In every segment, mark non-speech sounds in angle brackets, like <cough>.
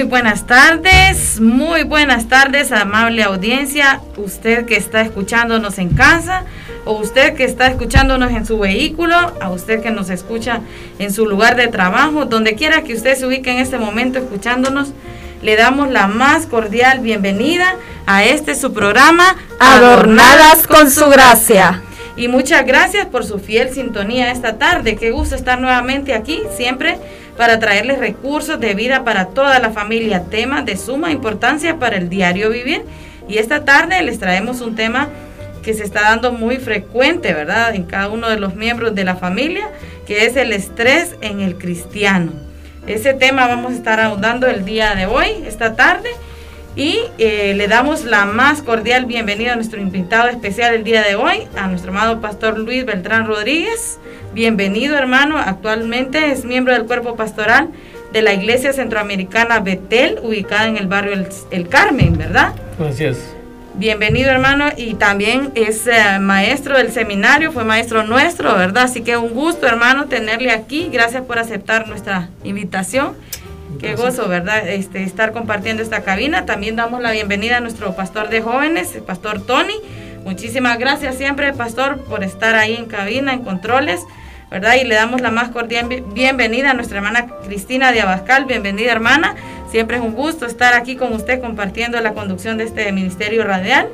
Muy buenas tardes, muy buenas tardes, amable audiencia. Usted que está escuchándonos en casa o usted que está escuchándonos en su vehículo, a usted que nos escucha en su lugar de trabajo, donde quiera que usted se ubique en este momento escuchándonos, le damos la más cordial bienvenida a este su programa Adornadas con su gracia. Y muchas gracias por su fiel sintonía esta tarde. Qué gusto estar nuevamente aquí, siempre para traerles recursos de vida para toda la familia, temas de suma importancia para el diario vivir. Y esta tarde les traemos un tema que se está dando muy frecuente, ¿verdad? En cada uno de los miembros de la familia, que es el estrés en el cristiano. Ese tema vamos a estar ahondando el día de hoy, esta tarde. Y eh, le damos la más cordial bienvenida a nuestro invitado especial el día de hoy, a nuestro amado pastor Luis Beltrán Rodríguez. Bienvenido hermano, actualmente es miembro del cuerpo pastoral de la Iglesia Centroamericana Betel, ubicada en el barrio El, El Carmen, ¿verdad? Así es. Bienvenido hermano y también es eh, maestro del seminario, fue maestro nuestro, ¿verdad? Así que un gusto hermano tenerle aquí, gracias por aceptar nuestra invitación. Qué gozo, ¿verdad? Este, estar compartiendo esta cabina. También damos la bienvenida a nuestro pastor de jóvenes, el pastor Tony. Muchísimas gracias siempre, pastor, por estar ahí en cabina, en controles, ¿verdad? Y le damos la más cordial bienvenida a nuestra hermana Cristina de Abascal. Bienvenida, hermana. Siempre es un gusto estar aquí con usted compartiendo la conducción de este ministerio radial.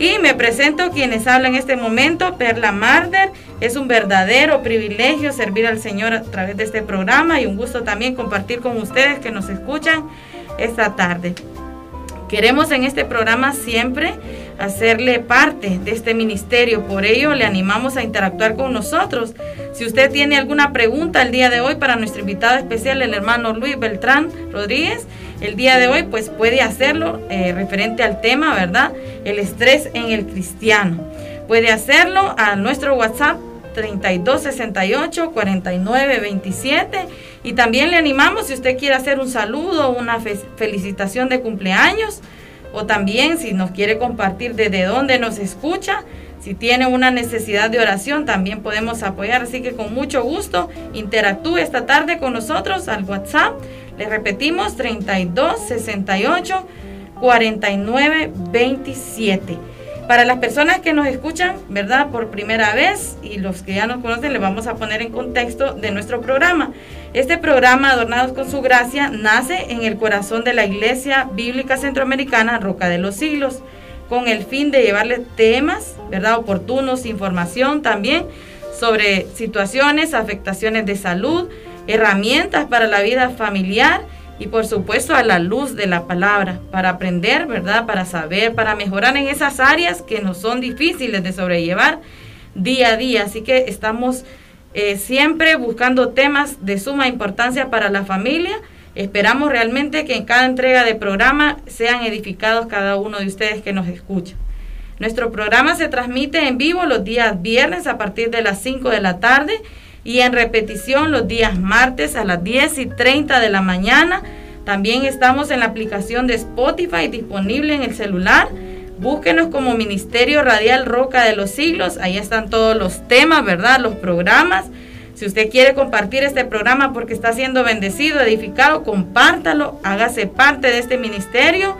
Y me presento quienes hablan en este momento, Perla Marder. Es un verdadero privilegio servir al Señor a través de este programa y un gusto también compartir con ustedes que nos escuchan esta tarde. Queremos en este programa siempre hacerle parte de este ministerio, por ello le animamos a interactuar con nosotros. Si usted tiene alguna pregunta el día de hoy para nuestro invitado especial, el hermano Luis Beltrán Rodríguez, el día de hoy pues puede hacerlo eh, referente al tema, ¿verdad? El estrés en el cristiano. Puede hacerlo a nuestro WhatsApp 3268 4927 y también le animamos si usted quiere hacer un saludo una felicitación de cumpleaños o también si nos quiere compartir desde dónde nos escucha, si tiene una necesidad de oración también podemos apoyar, así que con mucho gusto interactúe esta tarde con nosotros al WhatsApp. Le repetimos 3268 4927 para las personas que nos escuchan, ¿verdad? Por primera vez y los que ya nos conocen, le vamos a poner en contexto de nuestro programa. Este programa, Adornados con su Gracia, nace en el corazón de la Iglesia Bíblica Centroamericana Roca de los Siglos, con el fin de llevarle temas, ¿verdad? Oportunos, información también sobre situaciones, afectaciones de salud, herramientas para la vida familiar y por supuesto a la luz de la palabra, para aprender, ¿verdad? Para saber, para mejorar en esas áreas que nos son difíciles de sobrellevar día a día. Así que estamos eh, siempre buscando temas de suma importancia para la familia. Esperamos realmente que en cada entrega de programa sean edificados cada uno de ustedes que nos escucha. Nuestro programa se transmite en vivo los días viernes a partir de las 5 de la tarde y en repetición los días martes a las 10 y 30 de la mañana. También estamos en la aplicación de Spotify disponible en el celular. Búsquenos como Ministerio Radial Roca de los Siglos. Ahí están todos los temas, ¿verdad? Los programas. Si usted quiere compartir este programa porque está siendo bendecido, edificado, compártalo, hágase parte de este ministerio.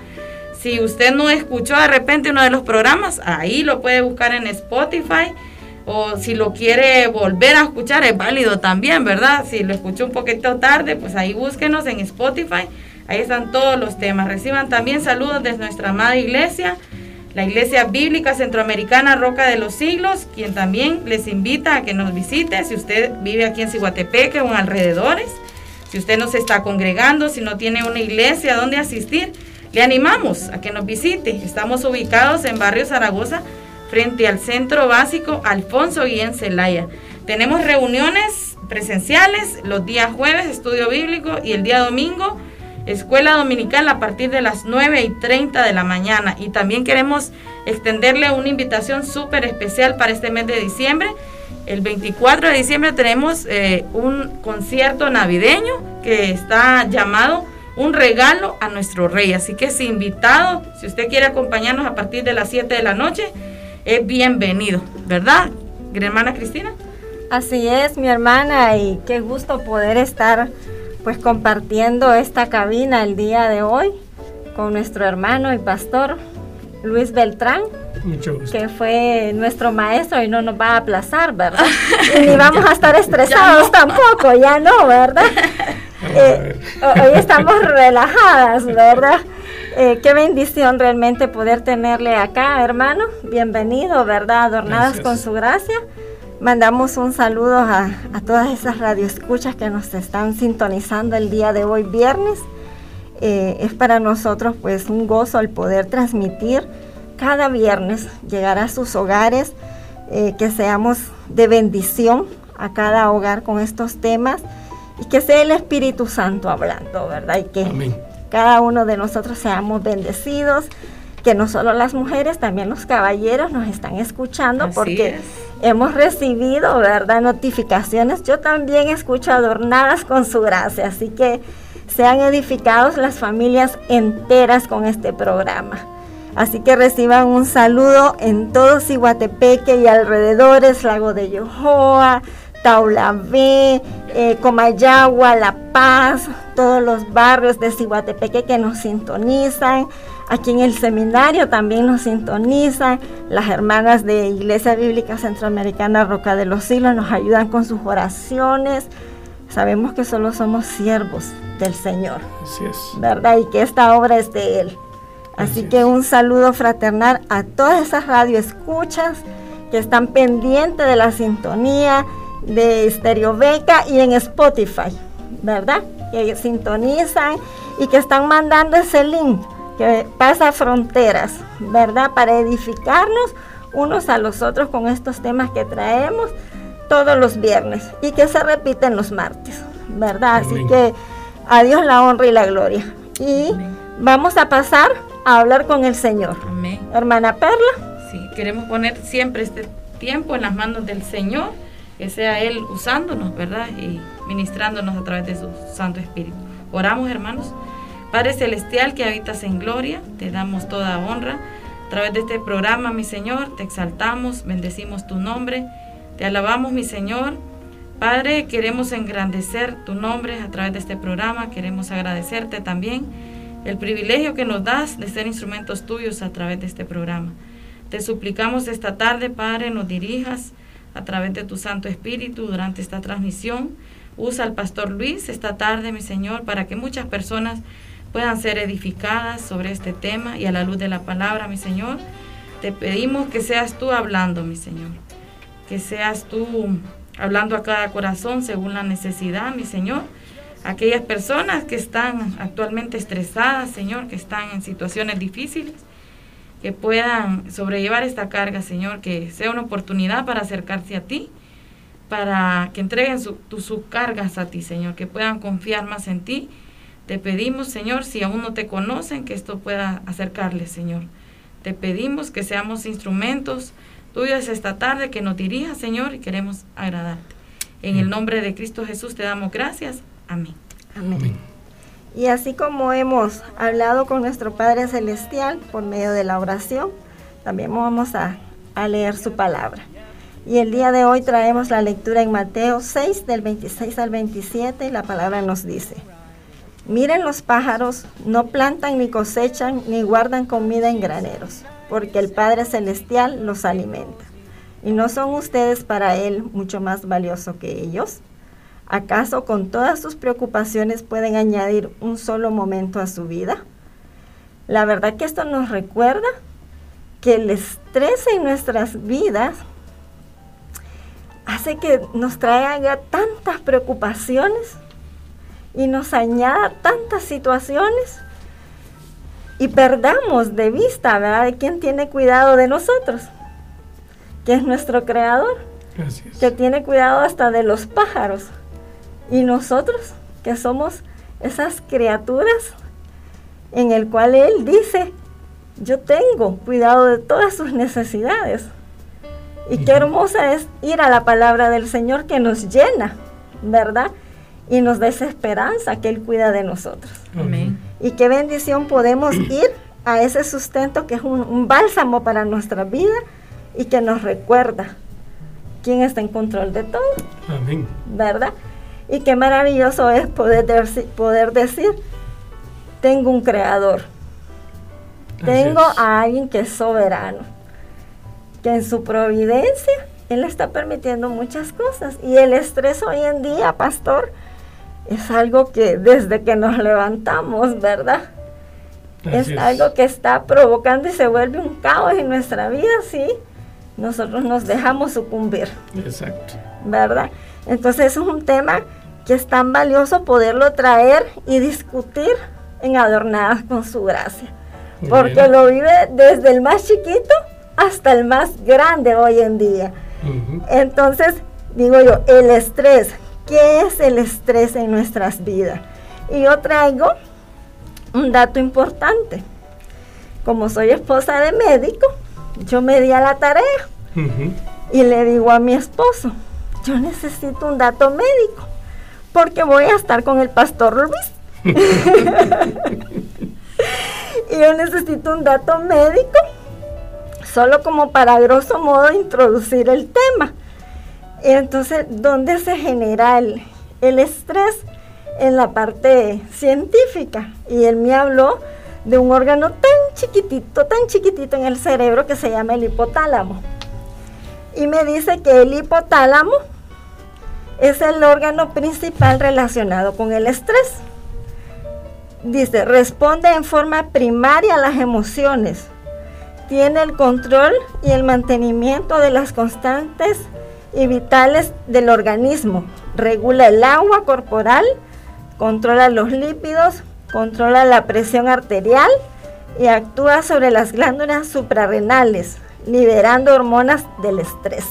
Si usted no escuchó de repente uno de los programas, ahí lo puede buscar en Spotify o si lo quiere volver a escuchar es válido también, ¿verdad? Si lo escuchó un poquito tarde, pues ahí búsquenos en Spotify, ahí están todos los temas. Reciban también saludos desde nuestra amada iglesia, la Iglesia Bíblica Centroamericana Roca de los Siglos, quien también les invita a que nos visite si usted vive aquí en Cihuatepeque o en alrededores. Si usted no se está congregando, si no tiene una iglesia donde asistir, le animamos a que nos visite. Estamos ubicados en Barrio Zaragoza, frente al Centro Básico Alfonso Guillén Celaya. Tenemos reuniones presenciales los días jueves, estudio bíblico, y el día domingo, escuela dominical a partir de las 9 y 30 de la mañana. Y también queremos extenderle una invitación súper especial para este mes de diciembre. El 24 de diciembre tenemos eh, un concierto navideño que está llamado Un regalo a nuestro rey. Así que es invitado, si usted quiere acompañarnos a partir de las 7 de la noche, es bienvenido, ¿verdad, hermana Cristina? Así es, mi hermana, y qué gusto poder estar pues compartiendo esta cabina el día de hoy con nuestro hermano y pastor Luis Beltrán. Mucho gusto. Que fue nuestro maestro y no nos va a aplazar, ¿verdad? <laughs> Y ni vamos a estar estresados tampoco, ya no, ¿verdad? <laughs> Eh, hoy estamos relajadas, ¿verdad? Eh, qué bendición realmente poder tenerle acá, hermano. Bienvenido, ¿verdad? Adornadas con su gracia. Mandamos un saludo a, todas esas radioescuchas que nos están sintonizando el día de hoy, viernes. Eh, es para nosotros pues un gozo el poder transmitir cada viernes, llegar a sus hogares, eh, que seamos de bendición a cada hogar con estos temas y que sea el Espíritu Santo hablando, ¿verdad? Y que Amén cada uno de nosotros seamos bendecidos, que no solo las mujeres, también los caballeros nos están escuchando porque hemos recibido, ¿verdad?, notificaciones. Yo también escucho adornadas con su gracia, así que sean edificados las familias enteras con este programa. Así que reciban un saludo en todo Iguatepeque y alrededores, Lago de Yohoa, Taulabé, eh, Comayagua, La Paz, todos los barrios de Cihuatepeque que nos sintonizan. Aquí en el seminario también nos sintonizan. Las hermanas de Iglesia Bíblica Centroamericana Roca de los Siglos nos ayudan con sus oraciones. Sabemos que solo somos siervos del Señor. Así es. ¿Verdad? Y que esta obra es de Él. Así, que un saludo fraternal a todas esas radioescuchas que están pendientes de la sintonía de Stereo Beca y en Spotify, ¿verdad? Que sintonizan y que están mandando ese link que pasa fronteras, ¿verdad? Para edificarnos unos a los otros con estos temas que traemos todos los viernes y que se repiten los martes, ¿verdad? Así que a Dios la honra y la gloria. Y vamos a pasar a hablar con el Señor. Amén. Hermana Perla. Sí, queremos poner siempre este tiempo en las manos del Señor que sea Él usándonos, ¿verdad? Y ministrándonos a través de su Santo Espíritu. Oramos, hermanos. Padre Celestial que habitas en gloria, te damos toda honra. A través de este programa, mi Señor, te exaltamos, bendecimos tu nombre, te alabamos, mi Señor. Padre, queremos engrandecer tu nombre a través de este programa, queremos agradecerte también el privilegio que nos das de ser instrumentos tuyos a través de este programa. Te suplicamos esta tarde, Padre, nos dirijas a través de tu Santo Espíritu durante esta transmisión. Usa al pastor Luis esta tarde, mi Señor, para que muchas personas puedan ser edificadas sobre este tema y a la luz de la palabra, mi Señor. Te pedimos que seas tú hablando, mi Señor. Que seas tú hablando a cada corazón según la necesidad, mi Señor. Aquellas personas que están actualmente estresadas, Señor, que están en situaciones difíciles, que puedan sobrellevar esta carga, Señor, que sea una oportunidad para acercarse a ti, para que entreguen sus cargas a ti, Señor, que puedan confiar más en ti. Te pedimos, Señor, si aún no te conocen, que esto pueda acercarles, Señor. Te pedimos que seamos instrumentos tuyos esta tarde, que nos dirijas, Señor, y queremos agradarte. En el nombre de Cristo Jesús te damos gracias. Amén. Amén. Y así como hemos hablado con nuestro Padre Celestial por medio de la oración, también vamos a, leer su palabra. Y el día de hoy traemos la lectura en Mateo 6, del 26 al 27, la palabra nos dice, miren los pájaros, no plantan ni cosechan ni guardan comida en graneros, porque el Padre Celestial los alimenta. ¿Y no son ustedes para Él mucho más valioso que ellos? ¿Acaso con todas sus preocupaciones pueden añadir un solo momento a su vida? La verdad que esto nos recuerda que el estrés en nuestras vidas hace que nos traiga tantas preocupaciones y nos añada tantas situaciones y perdamos de vista, ¿verdad?, de quién tiene cuidado de nosotros, que es nuestro creador, que tiene cuidado hasta de los pájaros. Y nosotros, que somos esas criaturas en el cual Él dice, yo tengo cuidado de todas sus necesidades. Y qué hermosa es ir a la palabra del Señor que nos llena, ¿verdad? Y nos da esa esperanza que Él cuida de nosotros. Amén. Y qué bendición podemos <clears throat> ir a ese sustento que es un, bálsamo para nuestra vida y que nos recuerda quién está en control de todo. Amén. ¿Verdad? Y qué maravilloso es poder, poder decir, tengo un creador. tengo a alguien que es soberano, que en su providencia Él está permitiendo muchas cosas. Y el estrés hoy en día, pastor, es algo que desde que nos levantamos, ¿verdad? es, algo que está provocando y se vuelve un caos en nuestra vida, sí. Nosotros nos dejamos sucumbir. Exacto. ¿Verdad? Entonces es un tema que es tan valioso poderlo traer y discutir en Adornadas con su gracia. porque lo vive desde el más chiquito hasta el más grande hoy en día. Entonces, digo yo, el estrés qué es el estrés en nuestras vidas. Y yo traigo un dato importante. Como soy esposa de médico, yo me di a la tarea y le digo a mi esposo, yo necesito un dato médico porque voy a estar con el pastor Luis. <laughs> y yo necesito un dato médico solo como para grosso modo introducir el tema. Entonces, ¿dónde se genera el, estrés? En la parte científica. Y él me habló de un órgano tan chiquitito, tan chiquitito en el cerebro que se llama el hipotálamo. Y me dice que el hipotálamo es el órgano principal relacionado con el estrés. Dice, responde en forma primaria a las emociones. Tiene el control y el mantenimiento de las constantes y vitales del organismo. Regula el agua corporal, controla los lípidos, controla la presión arterial y actúa sobre las glándulas suprarrenales, liberando hormonas del estrés.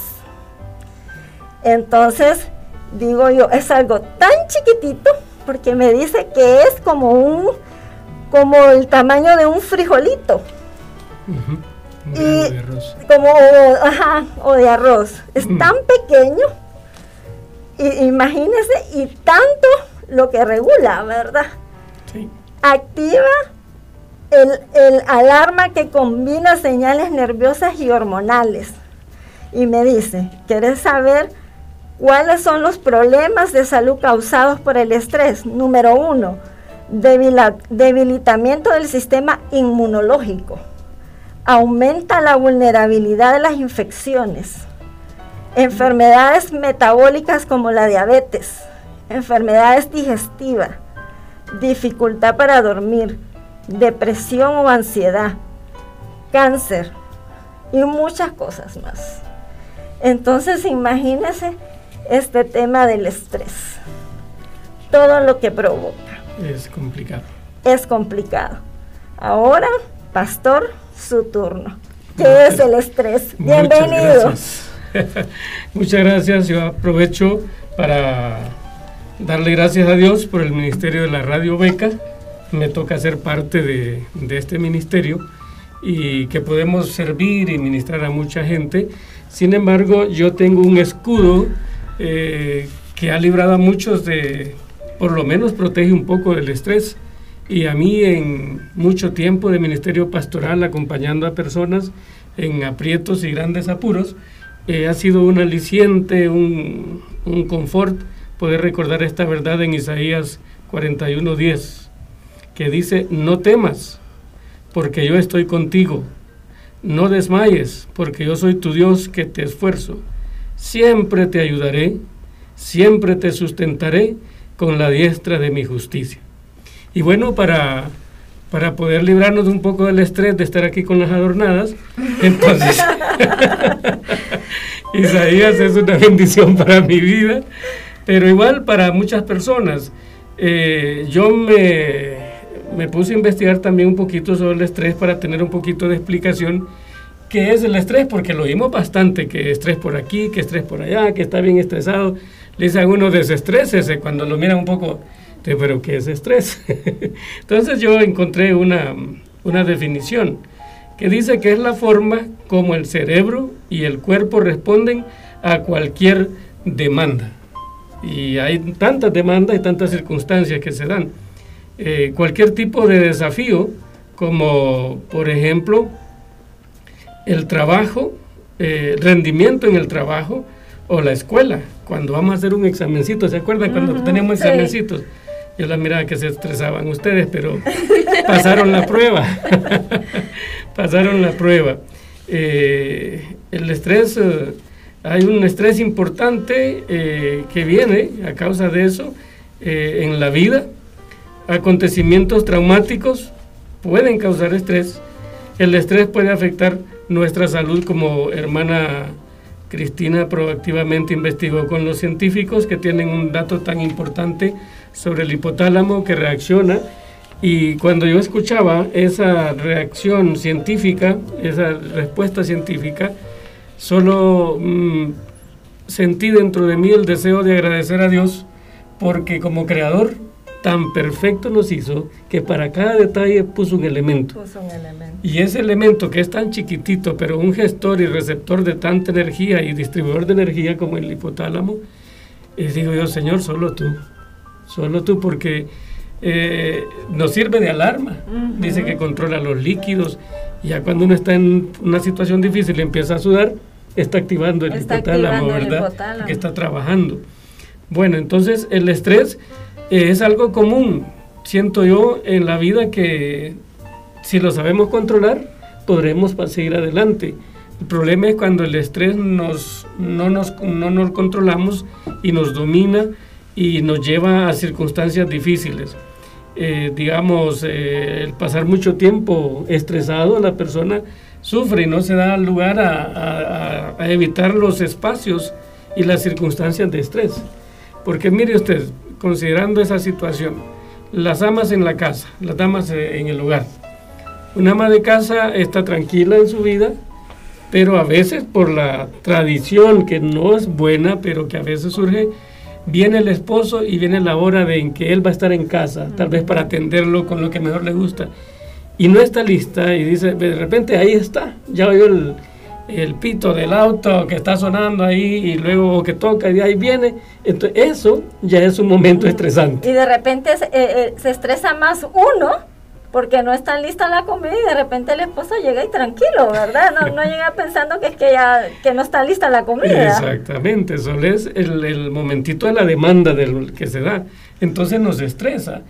Entonces, digo yo, es algo tan chiquitito porque me dice que es como un como el tamaño de un frijolito. Y como o de arroz. Es mm. tan pequeño y, imagínese y tanto lo que regula verdad activa el, el, alarma que combina señales nerviosas y hormonales. Y me dice ¿quieres saber cuáles son los problemas de salud causados por el estrés? número uno debilitamiento del sistema inmunológico. Aumenta la vulnerabilidad de las infecciones, enfermedades metabólicas como la diabetes, enfermedades digestivas, dificultad para dormir, depresión o ansiedad, cáncer. Y muchas cosas más. Entonces imagínese este tema del estrés, todo lo que provoca. Es complicado. Es complicado. Ahora, pastor, su turno. ¿Qué es el estrés? Bienvenido. <laughs> Muchas gracias. Yo aprovecho para darle gracias a Dios por el Ministerio de la Radio Beca. Me toca ser parte de, este ministerio y que podemos servir y ministrar a mucha gente. Sin embargo, yo tengo un escudo eh, que ha librado a muchos de, por lo menos protege un poco del estrés y a mí en mucho tiempo de ministerio pastoral acompañando a personas en aprietos y grandes apuros, eh, ha sido un aliciente, un, un, confort poder recordar esta verdad en Isaías 41:10, que dice, no temas, porque yo estoy contigo, no desmayes, porque yo soy tu Dios que te esfuerzo. Siempre te ayudaré, siempre te sustentaré con la diestra de mi justicia. Y bueno, para, para poder librarnos un poco del estrés de estar aquí con las adornadas, <laughs> entonces <laughs> Isaías es una bendición para mi vida, pero igual para muchas personas. Eh, yo me, me puse a investigar también un poquito sobre el estrés para tener un poquito de explicación qué es el estrés, porque lo vimos bastante, que estrés por aquí, que estrés por allá, que está bien estresado. Le dice a uno desestrésese cuando lo miran un poco, pero ¿qué es estrés? <laughs> Entonces yo encontré una, una definición que dice que es la forma como el cerebro y el cuerpo responden a cualquier demanda. Y hay tantas demandas y tantas circunstancias que se dan. Eh, cualquier tipo de desafío, como por ejemplo el trabajo, eh, rendimiento en el trabajo o la escuela. Cuando vamos a hacer un examencito, ¿se acuerdan cuando tenemos examencitos? Yo la miraba que se estresaban ustedes, pero <laughs> pasaron la prueba. <laughs> pasaron la prueba. Eh, el estrés, eh, hay un estrés importante eh, que viene a causa de eso en la vida. Acontecimientos traumáticos pueden causar estrés. El estrés puede afectar nuestra salud como hermana Cristina proactivamente investigó con los científicos que tienen un dato tan importante sobre el hipotálamo que reacciona. Y cuando yo escuchaba esa reacción científica, esa respuesta científica, solo mm, sentí dentro de mí el deseo de agradecer a Dios porque como creador tan perfecto nos hizo que para cada detalle puso un elemento. Puso un elemento. Y ese elemento que es tan chiquitito, pero un gestor y receptor de tanta energía y distribuidor de energía como el hipotálamo, y digo yo, Señor, solo tú solo tú, porque eh, nos sirve de alarma. Dice que controla los líquidos. Ya cuando uno está en una situación difícil y empieza a sudar, está activando el hipotálamo, ¿verdad? Que está trabajando. Bueno, entonces el estrés es algo común, siento yo, en la vida que si lo sabemos controlar, podremos seguir adelante. El problema es cuando el estrés nos, no, nos, no nos controlamos y nos domina y nos lleva a circunstancias difíciles. Eh, digamos, eh, el pasar mucho tiempo estresado, la persona sufre y no se da lugar a, evitar los espacios y las circunstancias de estrés. Porque mire usted, considerando esa situación, las amas en la casa, las damas eh, en el hogar. Una ama de casa está tranquila en su vida, pero a veces por la tradición que no es buena, pero que a veces surge, viene el esposo y viene la hora en que él va a estar en casa, tal vez para atenderlo con lo que mejor le gusta. Y no está lista y dice, de repente ahí está, ya oyó el, el pito del auto que está sonando ahí y luego que toca y ahí viene. Entonces eso ya es un momento estresante. Y de repente se, eh, eh, se estresa más uno porque no está lista la comida y de repente el esposo llega y tranquilo, ¿verdad? No, no llega pensando que es que ya que no está lista la comida. Exactamente, eso es el, el momentito de la demanda del que se da. Entonces nos estresa.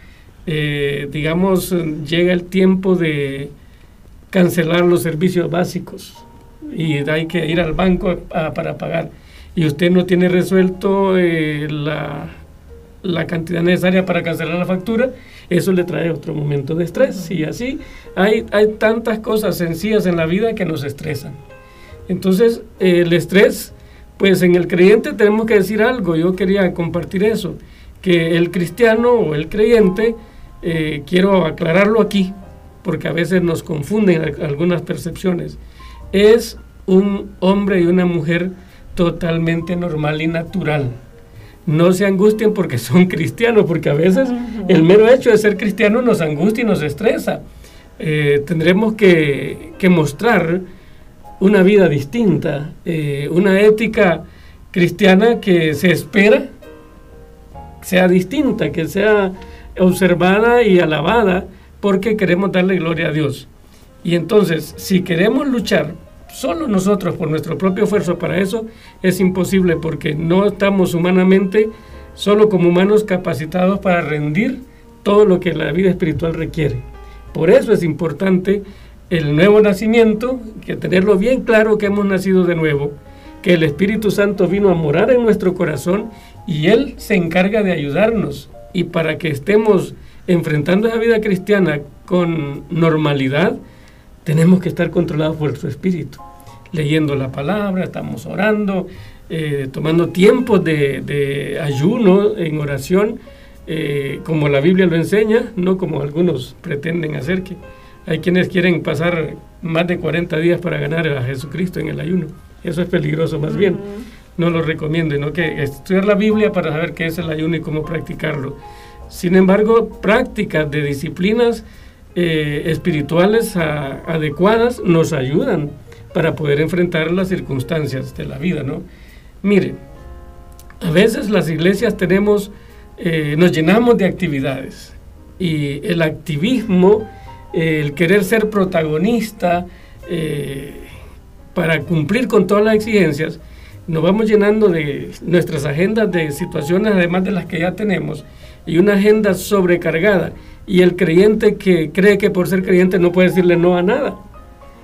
Eh, digamos, llega el tiempo de cancelar los servicios básicos y hay que ir al banco para pagar y usted no tiene resuelto eh, la, la cantidad necesaria para cancelar la factura, eso le trae otro momento de estrés. Y así hay, hay tantas cosas sencillas en la vida que nos estresan. Entonces, el estrés, pues en el creyente tenemos que decir algo, yo quería compartir eso, que el cristiano o el creyente, eh, quiero aclararlo aquí, porque a veces nos confunden algunas percepciones, es un hombre y una mujer totalmente normal y natural no se angustien porque son <laughs> cristianos, porque a veces el mero hecho de ser cristiano nos angustia y nos estresa. Eh, tendremos que, mostrar una vida distinta, eh, una ética cristiana que se espera sea distinta, que sea observada y alabada, porque queremos darle gloria a Dios. Y entonces, si queremos luchar solo nosotros por nuestro propio esfuerzo para eso es imposible porque no estamos humanamente, solo como humanos capacitados para rendir todo lo que la vida espiritual requiere. Por eso es importante el nuevo nacimiento, que tenerlo bien claro que hemos nacido de nuevo, que el Espíritu Santo vino a morar en nuestro corazón y Él se encarga de ayudarnos. Y para que estemos enfrentando esa vida cristiana con normalidad, tenemos que estar controlados por su Espíritu. Leyendo la palabra, estamos orando, eh, tomando tiempos de, ayuno en oración, eh, como la Biblia lo enseña, no como algunos pretenden hacer, que hay quienes quieren pasar más de 40 días para ganar a Jesucristo en el ayuno. Eso es peligroso más bien. No lo recomiendo, no que estudiar la Biblia para saber qué es el ayuno y cómo practicarlo. Sin embargo, prácticas de disciplinas eh, espirituales adecuadas nos ayudan para poder enfrentar las circunstancias de la vida, ¿no? Mire, a veces las iglesias tenemos, eh, nos llenamos de actividades y el activismo, el querer ser protagonista, eh, para cumplir con todas las exigencias, nos vamos llenando de nuestras agendas de situaciones, además de las que ya tenemos, y una agenda sobrecargada. Y el creyente que cree que por ser creyente no puede decirle no a nada.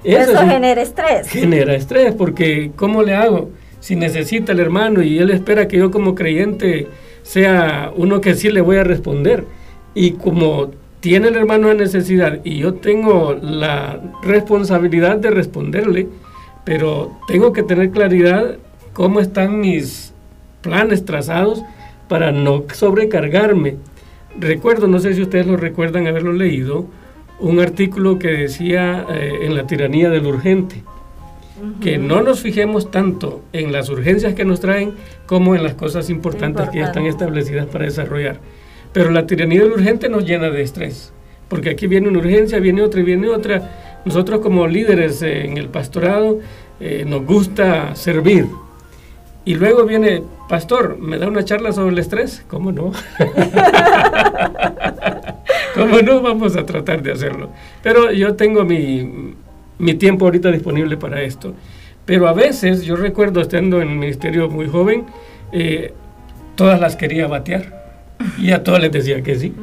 Eso, genera estrés. Genera estrés, porque ¿cómo le hago? Si necesita el hermano y él espera que yo como creyente sea uno que sí le voy a responder. Y como tiene el hermano la necesidad y yo tengo la responsabilidad de responderle, pero tengo que tener claridad cómo están mis planes trazados para no sobrecargarme. Recuerdo, no sé si ustedes lo recuerdan haberlo leído, un artículo que decía eh, en la tiranía del urgente, que no nos fijemos tanto en las urgencias que nos traen como en las cosas importantes que ya están establecidas para desarrollar. Pero la tiranía del urgente nos llena de estrés, porque aquí viene una urgencia, viene otra y viene otra, nosotros como líderes en el pastorado eh, nos gusta servir. Y luego viene, pastor, ¿me da una charla sobre el estrés? ¿Cómo no? <laughs> ¿Cómo no? Vamos a tratar de hacerlo. Pero yo tengo mi, mi tiempo ahorita disponible para esto. Pero a veces, yo recuerdo estando en el ministerio muy joven, eh, todas las quería batear. Y a todas les decía que sí.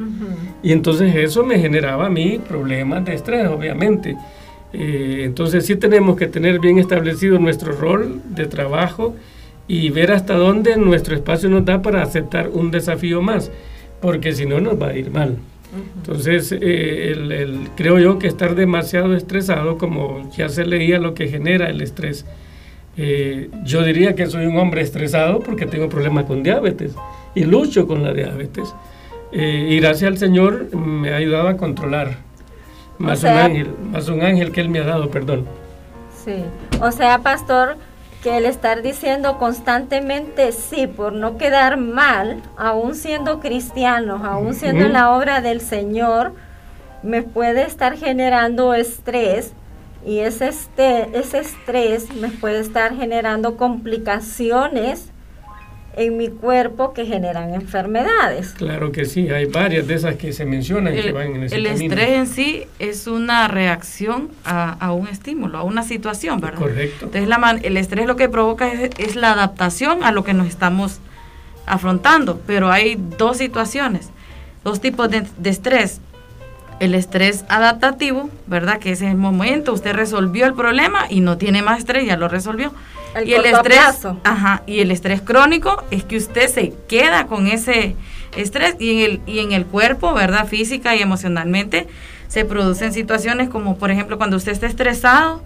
Y entonces eso me generaba a mí problemas de estrés, obviamente. Eh, entonces sí tenemos que tener bien establecido nuestro rol de trabajo y ver hasta dónde nuestro espacio nos da para aceptar un desafío más, porque si no nos va a ir mal. Entonces, eh, creo yo que estar demasiado estresado, como ya se leía lo que genera el estrés, eh, yo diría que soy un hombre estresado porque tengo problemas con diabetes y lucho con la diabetes. Eh, y gracias al Señor me ha ayudado a controlar. Más un ángel, más un ángel que Él me ha dado, perdón. Sí, o sea, pastor, que el estar diciendo constantemente sí por no quedar mal, aún siendo cristianos, aún siendo en la obra del Señor, me puede estar generando estrés y ese, este, ese estrés me puede estar generando complicaciones en mi cuerpo que generan enfermedades. Claro que sí, hay varias de esas que se mencionan el, que van en ese El estrés en sí es una reacción a, un estímulo, a una situación, ¿verdad? Correcto. Entonces la el estrés lo que provoca es, la adaptación a lo que nos estamos afrontando, pero hay dos situaciones, dos tipos de, de estrés. El estrés adaptativo, ¿verdad? Que es el momento, usted resolvió el problema y no tiene más estrés, ya lo resolvió y el estrés, ajá, y el estrés crónico es que usted se queda con ese estrés y en el y en el cuerpo, ¿verdad? Física y emocionalmente se producen situaciones como por ejemplo cuando usted está estresado,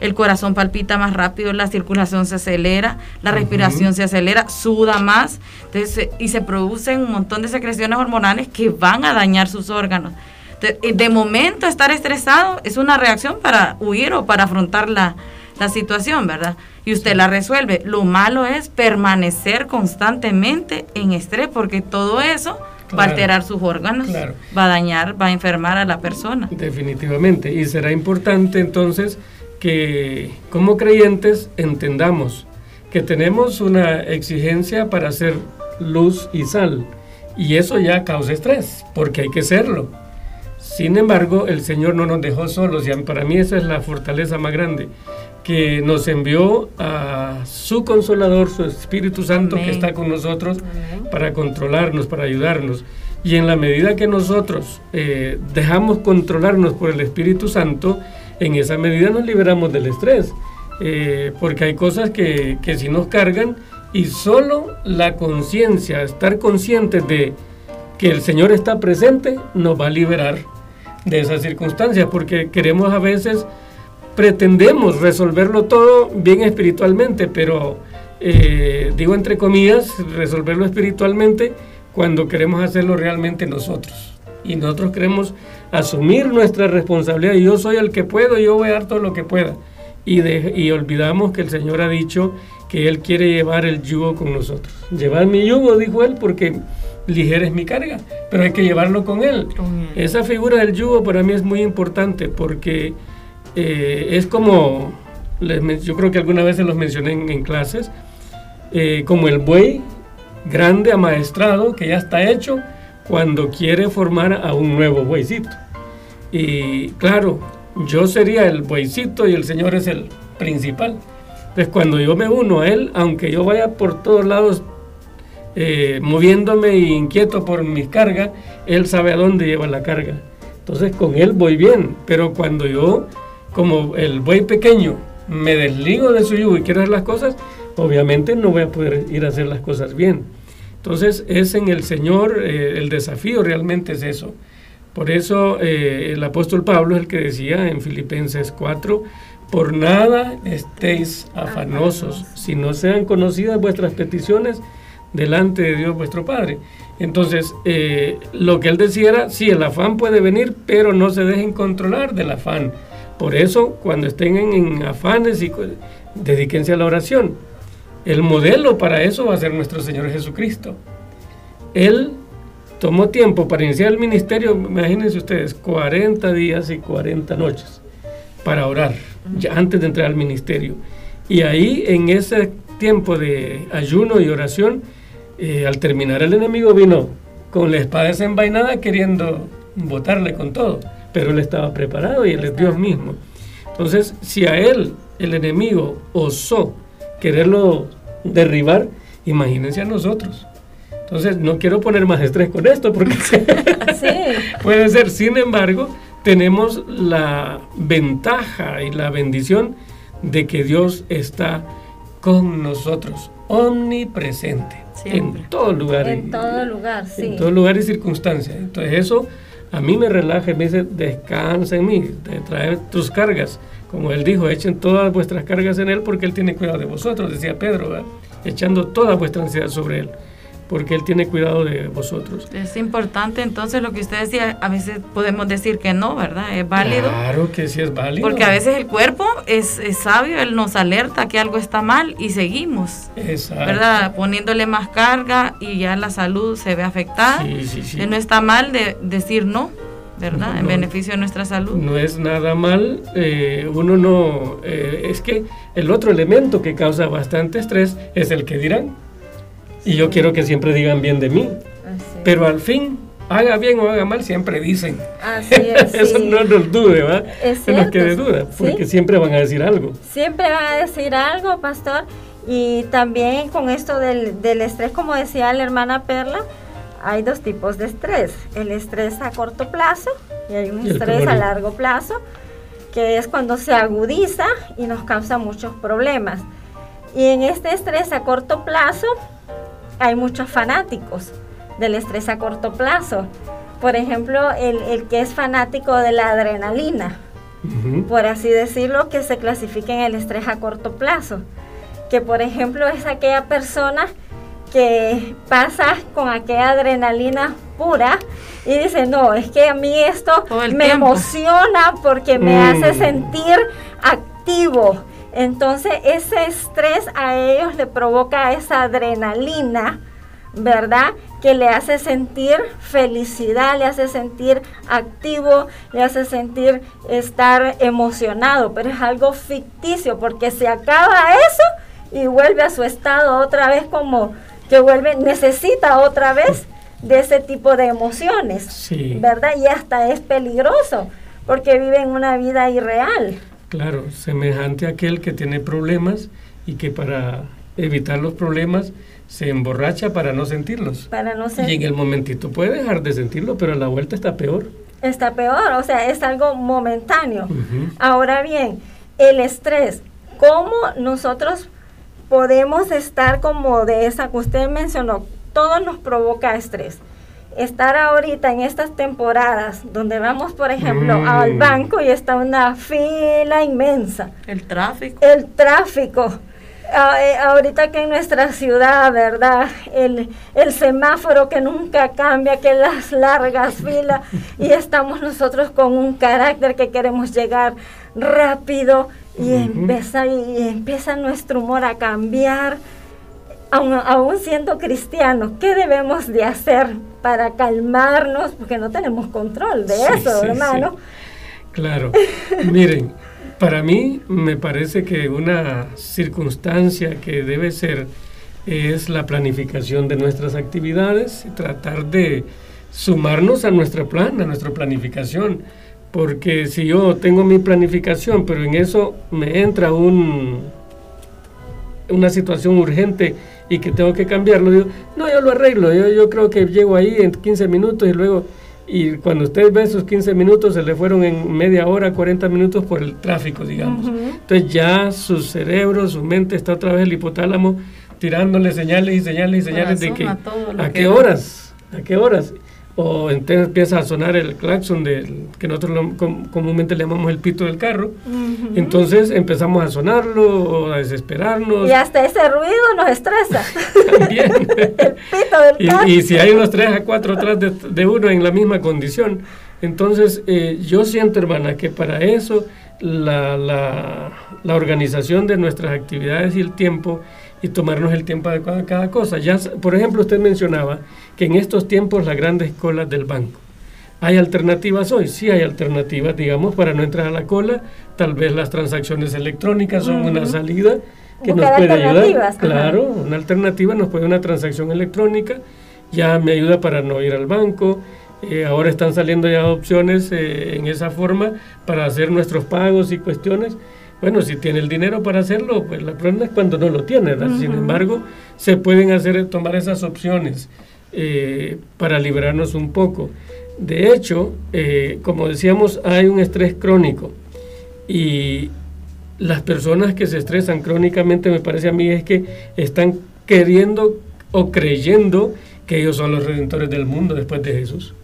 el corazón palpita más rápido, la circulación se acelera, la respiración se acelera, suda más, entonces, y se producen un montón de secreciones hormonales que van a dañar sus órganos. De momento estar estresado es una reacción para huir o para afrontar la, la situación, ¿verdad? Y usted la resuelve. Lo malo es permanecer constantemente en estrés porque todo eso va a alterar sus órganos, va a dañar, va a enfermar a la persona. Definitivamente. Y será importante entonces que como creyentes entendamos que tenemos una exigencia para ser luz y sal. Y eso ya causa estrés, porque hay que serlo. Sin embargo, el Señor no nos dejó solos y para mí esa es la fortaleza más grande que nos envió a su consolador, su Espíritu Santo que está con nosotros para controlarnos, para ayudarnos. Y en la medida que nosotros eh, dejamos controlarnos por el Espíritu Santo, en esa medida nos liberamos del estrés, eh, porque hay cosas que, que si nos cargan y solo la conciencia, estar conscientes de que el Señor está presente, nos va a liberar de esas circunstancias, porque queremos a veces, pretendemos resolverlo todo bien espiritualmente, pero eh, digo entre comillas, resolverlo espiritualmente cuando queremos hacerlo realmente nosotros. Y nosotros queremos asumir nuestra responsabilidad. Yo soy el que puedo, yo voy a dar todo lo que pueda. Y, y olvidamos que el Señor ha dicho que Él quiere llevar el yugo con nosotros. Llevar mi yugo, dijo Él, porque ligera es mi carga, pero hay que llevarlo con Él. Esa figura del yugo para mí es muy importante porque eh, es como, yo creo que alguna vez se los mencioné en, clases, eh, como el buey grande, amaestrado, que ya está hecho cuando quiere formar a un nuevo bueycito. Y claro, yo sería el bueycito y el Señor es el principal. Entonces cuando yo me uno a Él, aunque yo vaya por todos lados eh, moviéndome inquieto por mis cargas, Él sabe a dónde lleva la carga. Entonces con Él voy bien, pero cuando yo, como el buey pequeño, me desligo de su yugo y quiero hacer las cosas, obviamente no voy a poder ir a hacer las cosas bien. Entonces es en el Señor, eh, el desafío realmente es eso. Por eso eh, el apóstol Pablo es el que decía en Filipenses 4, por nada estéis afanosos, si no sean conocidas vuestras peticiones delante de Dios vuestro Padre. Entonces, eh, lo que él decía era, sí, el afán puede venir, pero no se dejen controlar del afán. Por eso, cuando estén en, afanes, y dedíquense a la oración. El modelo para eso va a ser nuestro Señor Jesucristo. Él tomó tiempo para iniciar el ministerio, imagínense ustedes, 40 días y 40 noches para orar, antes de entrar al ministerio. Y ahí, en ese tiempo de ayuno y oración, al terminar el enemigo vino con la espada desenvainada queriendo botarle con todo, pero él estaba preparado y él es Dios mismo. Entonces, si a él el enemigo osó quererlo derribar, imagínense a nosotros. Entonces, no quiero poner más estrés con esto porque <laughs> <laughs> puede ser. Sin embargo, tenemos la ventaja y la bendición de que Dios está con nosotros, omnipresente, en todo lugar. En todo lugar, sí. En todo lugar y circunstancia. Entonces eso a mí me relaja, me dice, descansa en mí, trae tus cargas. Como él dijo, echen todas vuestras cargas en él porque él tiene cuidado de vosotros, decía Pedro, echando toda vuestra ansiedad sobre él porque Él tiene cuidado de vosotros. Es importante entonces lo que usted decía, a veces podemos decir que no, ¿verdad? Es válido. Claro que sí es válido. Porque a veces el cuerpo es, sabio, Él nos alerta que algo está mal y seguimos. Exacto. ¿Verdad? Poniéndole más carga y ya la salud se ve afectada. Sí, sí, sí. No está mal de decir no. ¿verdad? en beneficio de nuestra salud. No es nada mal, eh, uno no, eh, es que el otro elemento que causa bastante estrés es el que dirán. Y yo quiero que siempre digan bien de mí. Pero al fin, haga bien o haga mal, siempre dicen. Así es, <laughs> Eso no nos dude, ¿va? Es no nos quede duda, porque siempre van a decir algo. Siempre van a decir algo, pastor. Y también con esto del, del estrés, como decía la hermana Perla, hay dos tipos de estrés. El estrés a corto plazo y hay un estrés a largo plazo, que es cuando se agudiza y nos causa muchos problemas. Y en este estrés a corto plazo, hay muchos fanáticos del estrés a corto plazo. Por ejemplo, el, que es fanático de la adrenalina, por así decirlo, que se clasifica en el estrés a corto plazo. Que por ejemplo es aquella persona que pasa con aquella adrenalina pura y dice, no, es que a mí esto me emociona porque me hace mm. sentir activo entonces ese estrés a ellos le provoca esa adrenalina, ¿verdad? Que le hace sentir felicidad, le hace sentir activo, le hace sentir estar emocionado, pero es algo ficticio porque se acaba eso y vuelve a su estado otra vez como que vuelve, necesita otra vez de ese tipo de emociones, ¿verdad? Y hasta es peligroso porque viven una vida irreal. Claro, semejante a aquel que tiene problemas y que para evitar los problemas se emborracha para no sentirlos. Para no Y en el momentito puede dejar de sentirlo, pero a la vuelta está peor. está peor, o sea, es algo momentáneo. Ahora bien, el estrés, ¿cómo nosotros podemos estar como de esa que usted mencionó? Todo nos provoca estrés. Estar ahorita en estas temporadas donde vamos, por ejemplo, Mm. al banco y está una fila inmensa. El tráfico. El tráfico. Ah, eh, ahorita que en nuestra ciudad, ¿verdad? El, el semáforo que nunca cambia, que las largas filas, y estamos nosotros con un carácter que queremos llegar rápido y, empieza, y empieza nuestro humor a cambiar. Aún, aún siendo cristianos, ¿qué debemos de hacer para calmarnos? Porque no tenemos control de Sí, eso, sí, hermano. sí. Claro. Miren, para mí me parece que una circunstancia que debe ser es la planificación de nuestras actividades y tratar de sumarnos a nuestra plan, a nuestra planificación. Porque si yo tengo mi planificación, pero en eso me entra un, una situación urgente y que tengo que cambiarlo, digo, no, yo lo arreglo, yo, yo creo que llego ahí en 15 minutos y luego, y cuando usted ve esos 15 minutos, se le fueron en media hora, 40 minutos por el tráfico, digamos. Entonces ya su cerebro, su mente está otra vez el hipotálamo tirándole señales y señales y señales de que a qué horas, a qué horas. O entonces empieza a sonar el claxon del, que nosotros lo- com- comúnmente le llamamos el pito del carro. Entonces empezamos a sonarlo o a desesperarnos. Y hasta ese ruido nos estresa. <laughs> También. <laughs> el pito del carro. y, y si hay unos tres a cuatro atrás de, de uno en la misma condición. Entonces, eh, yo siento, hermana, que para eso la, la, la organización de nuestras actividades y el tiempo y tomarnos el tiempo adecuado en cada cosa. Ya, por ejemplo, usted mencionaba que en estos tiempos las grandes colas del banco. ¿Hay alternativas hoy? Sí hay alternativas, digamos, para no entrar a la cola. Tal vez las transacciones electrónicas son una Ujú. salida que nos Buscar puede ayudar. Claro, una alternativa nos puede una transacción electrónica. Ya me ayuda para no ir al banco. Eh, ahora están saliendo ya opciones eh, en esa forma para hacer nuestros pagos y cuestiones. Bueno, si tiene el dinero para hacerlo, pues la problema es cuando no lo tiene. ¿verdad? Sin embargo, se pueden hacer tomar esas opciones eh, para liberarnos un poco. De hecho, eh, como decíamos, hay un estrés crónico y las personas que se estresan crónicamente, me parece a mí, es que están queriendo o creyendo que ellos son los redentores del mundo después de Jesús.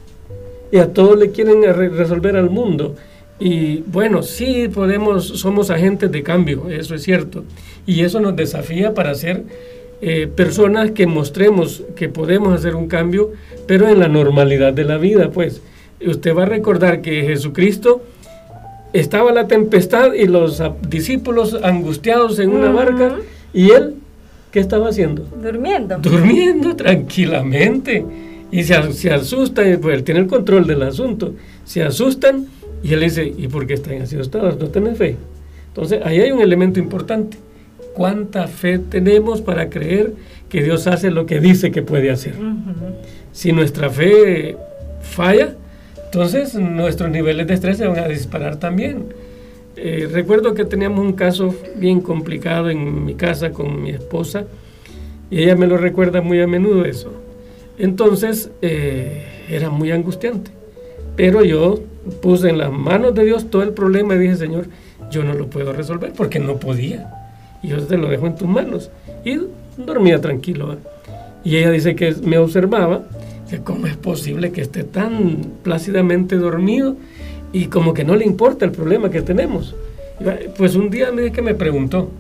Y a todos le quieren re- resolver al mundo. Y bueno, sí podemos, somos agentes de cambio, eso es cierto. Y eso nos desafía para ser eh, personas que mostremos que podemos hacer un cambio, pero en la normalidad de la vida, pues. Usted va a recordar que Jesucristo estaba la tempestad y los discípulos angustiados en una Ujú. barca, y él, ¿qué estaba haciendo? Durmiendo. durmiendo <laughs> tranquilamente y se, se asustan, pues él tiene el control del asunto, se asustan y él dice, ¿y por qué están así asustados? ¿No tienen fe? Entonces ahí hay un elemento importante. ¿Cuánta fe tenemos para creer que Dios hace lo que dice que puede hacer? Si nuestra fe falla, entonces nuestros niveles de estrés se van a disparar también. Eh, recuerdo que teníamos un caso bien complicado en mi casa con mi esposa y ella me lo recuerda muy a menudo eso. Entonces eh, era muy angustiante. Pero yo puse en las manos de Dios todo el problema y dije, Señor, yo no lo puedo resolver porque no podía. Y yo te lo dejo en tus manos. Y dormía tranquilo. Y ella dice que me observaba. Dice, ¿cómo es posible que esté tan plácidamente dormido y como que no le importa el problema que tenemos? Pues un día me dice que me preguntó,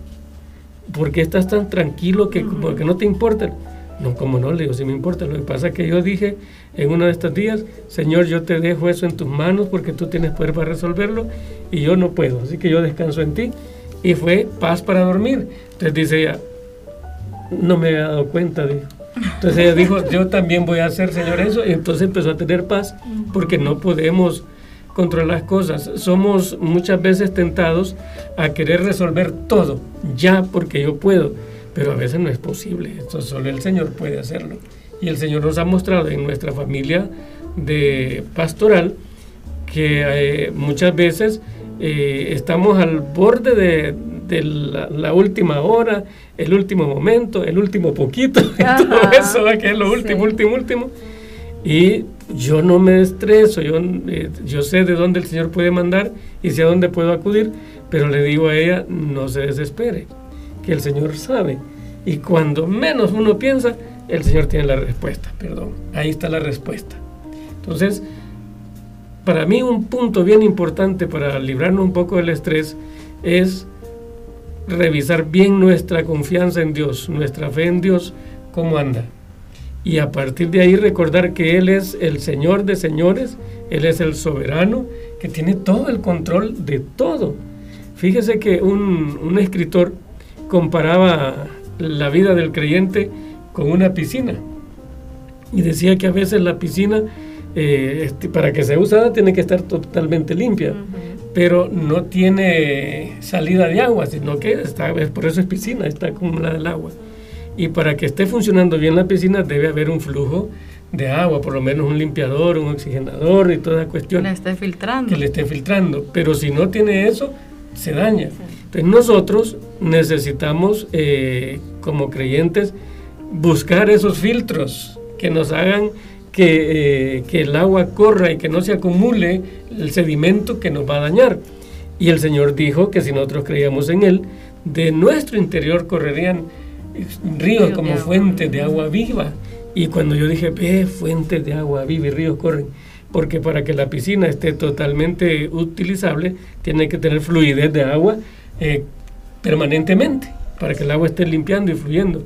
¿por qué estás tan tranquilo que como que no te importa? No, como no, le digo, sí me importa. Lo que pasa es que yo dije en uno de estos días, Señor, yo te dejo eso en tus manos porque tú tienes poder para resolverlo y yo no puedo. Así que yo descanso en ti. Y fue paz para dormir. Entonces dice ella, no me había dado cuenta, dijo. Entonces ella dijo, yo también voy a hacer, Señor, eso. Y entonces empezó a tener paz porque no podemos controlar las cosas. Somos muchas veces tentados a querer resolver todo ya porque yo puedo, pero a veces no es posible. Esto solo el Señor puede hacerlo. Y el Señor nos ha mostrado en nuestra familia de pastoral que eh, muchas veces eh, estamos al borde de, de la, la última hora, el último momento, el último poquito, <laughs> todo eso, ¿va? que es lo último, sí. último, último. Y yo no me estreso, yo, eh, yo sé de dónde el Señor puede mandar y sé a dónde puedo acudir, pero le digo a ella, no se desespere, que el Señor sabe. Y cuando menos uno piensa, el Señor tiene la respuesta, perdón, ahí está la respuesta. Entonces, para mí un punto bien importante para librarnos un poco del estrés es revisar bien nuestra confianza en Dios, nuestra fe en Dios, cómo anda. Y a partir de ahí recordar que Él es el Señor de señores, Él es el soberano, que tiene todo el control de todo. Fíjese que un, escritor comparaba la vida del creyente con una piscina y decía que a veces la piscina eh, este, para que sea usada tiene que estar totalmente limpia, pero no tiene salida de agua, sino que está, por eso es piscina, está acumulada el agua. Y para que esté funcionando bien la piscina debe haber un flujo de agua, por lo menos un limpiador, un oxigenador y toda cuestión. Que le esté filtrando. Que le esté filtrando. Pero si no tiene eso, se daña. Entonces nosotros necesitamos, eh, como creyentes, buscar esos filtros que nos hagan que, eh, que, el agua corra y que no se acumule el sedimento que nos va a dañar. Y el Señor dijo que si nosotros creíamos en Él, de nuestro interior correrían ríos como fuentes de agua viva. Y cuando yo dije, ve, fuentes de agua viva y ríos corren, porque para que la piscina esté totalmente utilizable, tiene que tener fluidez de agua eh, permanentemente, para que el agua esté limpiando y fluyendo.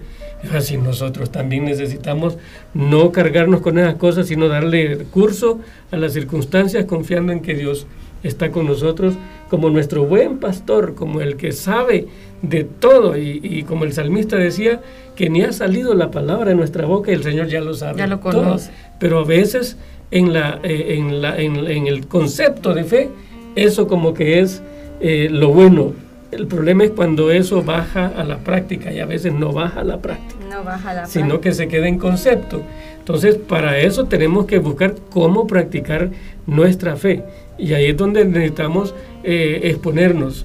Así nosotros también necesitamos no cargarnos con esas cosas, sino darle curso a las circunstancias confiando en que Dios está con nosotros como nuestro buen pastor, como el que sabe de todo y, como el salmista decía, que ni ha salido la palabra de nuestra boca y el Señor ya lo sabe. Ya lo conoce. Pero a veces en, la, eh, en, la, en, el concepto de fe, eso como que es eh, lo bueno, el problema es cuando eso baja a la práctica y a veces no baja a la práctica. No baja a la sino que se queda en concepto. Entonces, para eso tenemos que buscar cómo practicar nuestra fe. Y ahí es donde necesitamos eh, exponernos.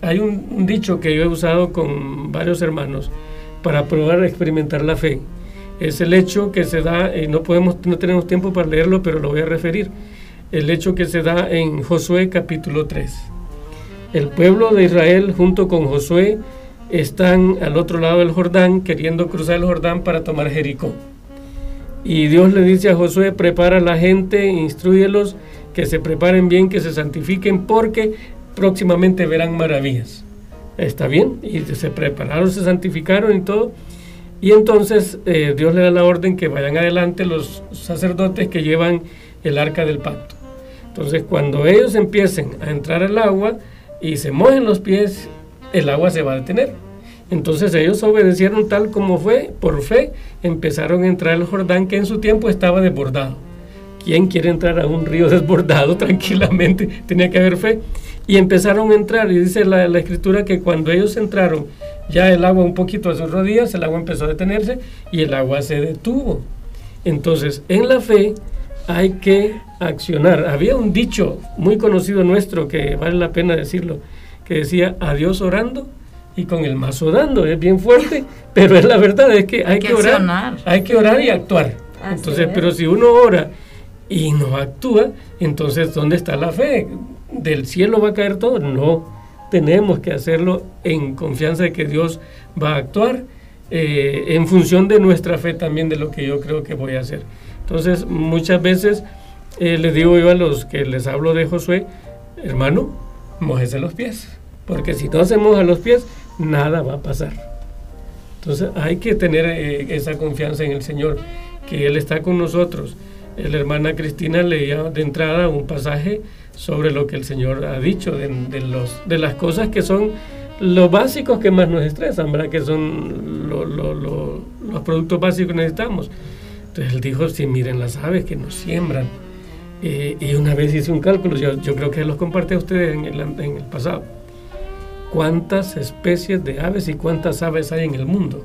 Hay un, dicho que yo he usado con varios hermanos para probar a experimentar la fe. Es el hecho que se da, y no, podemos, no tenemos tiempo para leerlo, pero lo voy a referir. El hecho que se da en Josué capítulo 3 el pueblo de Israel junto con Josué están al otro lado del Jordán queriendo cruzar el Jordán para tomar Jericó. Y Dios le dice a Josué, prepara a la gente, instruyelos, que se preparen bien, que se santifiquen, porque próximamente verán maravillas. Está bien, y se prepararon, se santificaron y todo. Y entonces eh, Dios le da la orden que vayan adelante los sacerdotes que llevan el arca del pacto. Entonces cuando ellos empiecen a entrar al agua, y se mojen los pies, el agua se va a detener. Entonces ellos obedecieron tal como fue, por fe, empezaron a entrar al Jordán que en su tiempo estaba desbordado. ¿Quién quiere entrar a un río <laughs> desbordado tranquilamente? Tenía que haber fe. Y empezaron a entrar, y dice la, la, escritura que cuando ellos entraron, ya el agua un poquito a sus rodillas, el agua empezó a detenerse y el agua se detuvo. Entonces, en la fe hay que accionar. Había un dicho muy conocido nuestro que vale la pena decirlo, que decía adiós orando y con el mazo dando. Es bien fuerte, <laughs> pero es la verdad, es que hay, que, orar. Hay que orar y actuar. entonces, pero si uno ora y no actúa, entonces ¿dónde está la fe? ¿Del cielo va a caer todo? No. Tenemos que hacerlo en confianza de que Dios va a actuar eh, en función de nuestra fe también de lo que yo creo que voy a hacer. Entonces, muchas veces eh, les digo yo a los que les hablo de Josué, hermano, mojese los pies, porque si no se moja los pies, nada va a pasar. Entonces, hay que tener eh, esa confianza en el Señor, que Él está con nosotros. La hermana Cristina leía de entrada un pasaje sobre lo que el Señor ha dicho, de, los, de las cosas que son los básicos que más nos estresan, ¿verdad? Que son los productos básicos que necesitamos. Entonces él dijo, sí, miren las aves que nos siembran. Eh, y una vez hice un cálculo, yo, yo creo que los compartí a ustedes en el, en el pasado. ¿Cuántas especies de aves y cuántas aves hay en el mundo?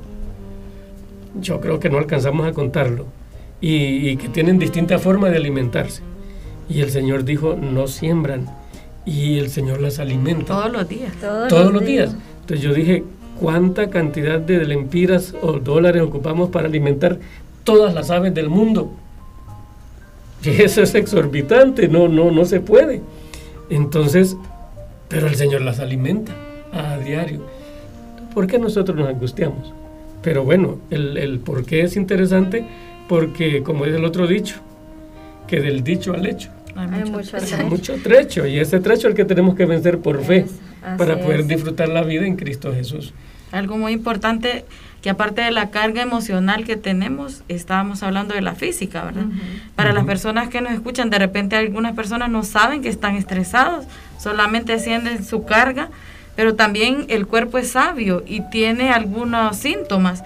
Yo creo que no alcanzamos a contarlo. Y, y que tienen distintas formas de alimentarse. Y el Señor dijo, no siembran. Y el Señor las alimenta. Todos los días. Todos, los días. días. Entonces yo dije, ¿cuánta cantidad de lempiras o dólares ocupamos para alimentar todas las aves del mundo. Y eso es exorbitante, no, no, no se puede. Entonces, pero el Señor las alimenta a diario. ¿Por qué nosotros nos angustiamos? Pero bueno, el, el por qué es interesante, porque como es el otro dicho, que del dicho al hecho. Hay mucho, Hay mucho trecho y ese trecho es el que tenemos que vencer por fe para poder es. disfrutar la vida en Cristo Jesús. Algo muy importante que aparte de la carga emocional que tenemos, estábamos hablando de la física, ¿verdad? Para las personas que nos escuchan, de repente algunas personas no saben que están estresados, solamente sienten su carga, pero también el cuerpo es sabio y tiene algunos síntomas.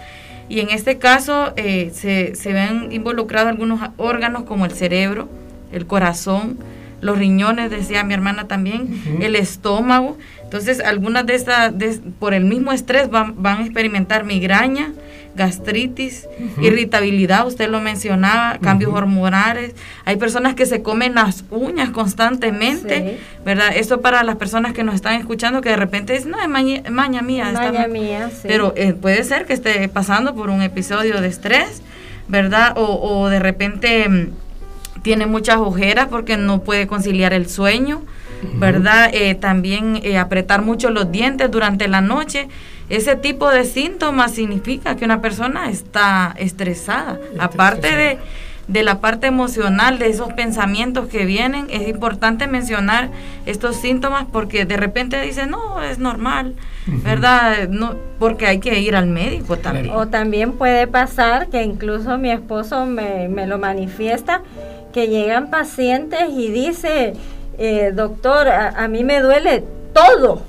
Y en este caso eh, se, se ven involucrados algunos órganos como el cerebro, el corazón, los riñones, decía mi hermana también, el estómago. Entonces, algunas de estas, de- por el mismo estrés, van, van a experimentar migraña, gastritis, irritabilidad, usted lo mencionaba, cambios hormonales. Hay personas que se comen las uñas constantemente, Sí. ¿verdad? Eso para las personas que nos están escuchando, que de repente dicen, no, es maña, maña mía. Maña mal". mía, sí. Pero eh, puede ser que esté pasando por un episodio de estrés, ¿verdad? O, o de repente mm, tiene muchas ojeras porque no puede conciliar el sueño, ¿verdad? Eh, también eh, apretar mucho los dientes durante la noche. Ese tipo de síntomas significa que una persona está estresada. Está Aparte de, estresada. de la parte emocional, de esos pensamientos que vienen, es importante mencionar estos síntomas porque de repente dicen, no, es normal. ¿verdad? No, porque hay que ir al médico también. O también puede pasar que incluso mi esposo me, me lo manifiesta, que llegan pacientes y dice, eh, doctor, a, a mí me duele todo.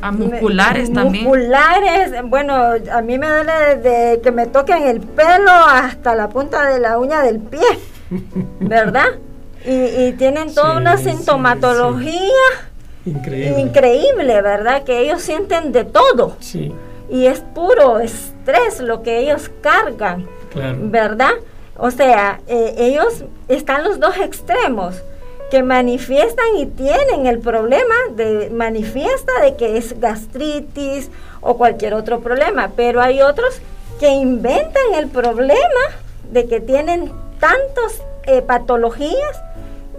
A musculares Me- también. Musculares, bueno, a mí me duele desde que me toquen el pelo hasta la punta de la uña del pie, <laughs> ¿verdad? Y, y tienen toda Sí, una sí, sintomatología Increíble. increíble, ¿verdad? Que ellos sienten de todo Sí, y es puro estrés lo que ellos cargan, claro. ¿verdad? O sea, eh, ellos están los dos extremos que manifiestan y tienen el problema de manifiesta de que es gastritis o cualquier otro problema, pero hay otros que inventan el problema de que tienen tantas eh, patologías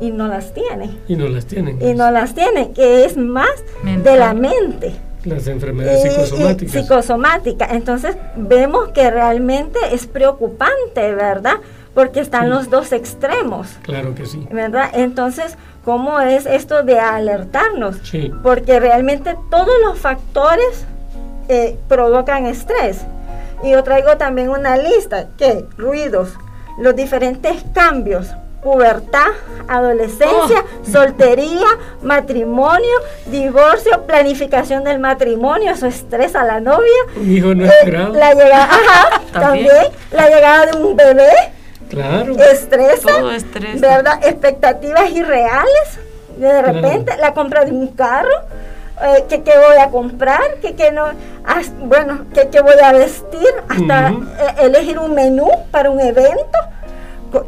y no las tienen. Y no las tienen. Y no las tienen, que es más de la mente. Las enfermedades Eh, psicosomáticas. eh, psicosomática. Entonces vemos que realmente es preocupante, ¿verdad? Porque están Sí. los dos extremos, Claro que sí. ¿verdad? Entonces, ¿cómo es esto de alertarnos? Sí. Porque realmente todos los factores eh, provocan estrés. Y yo traigo también una lista, que ruidos, los diferentes cambios, pubertad, adolescencia, <laughs> soltería, matrimonio, divorcio, planificación del matrimonio, eso estresa a la novia. Un hijo no Eh, la llegada, ajá, <laughs> También. también la llegada de un bebé Claro. estresa, Todo estresa. ¿verdad? Expectativas irreales, de repente la compra de un carro, eh, que qué voy a comprar, que qué no, as- bueno, que qué voy a vestir, hasta eh, elegir un menú para un evento,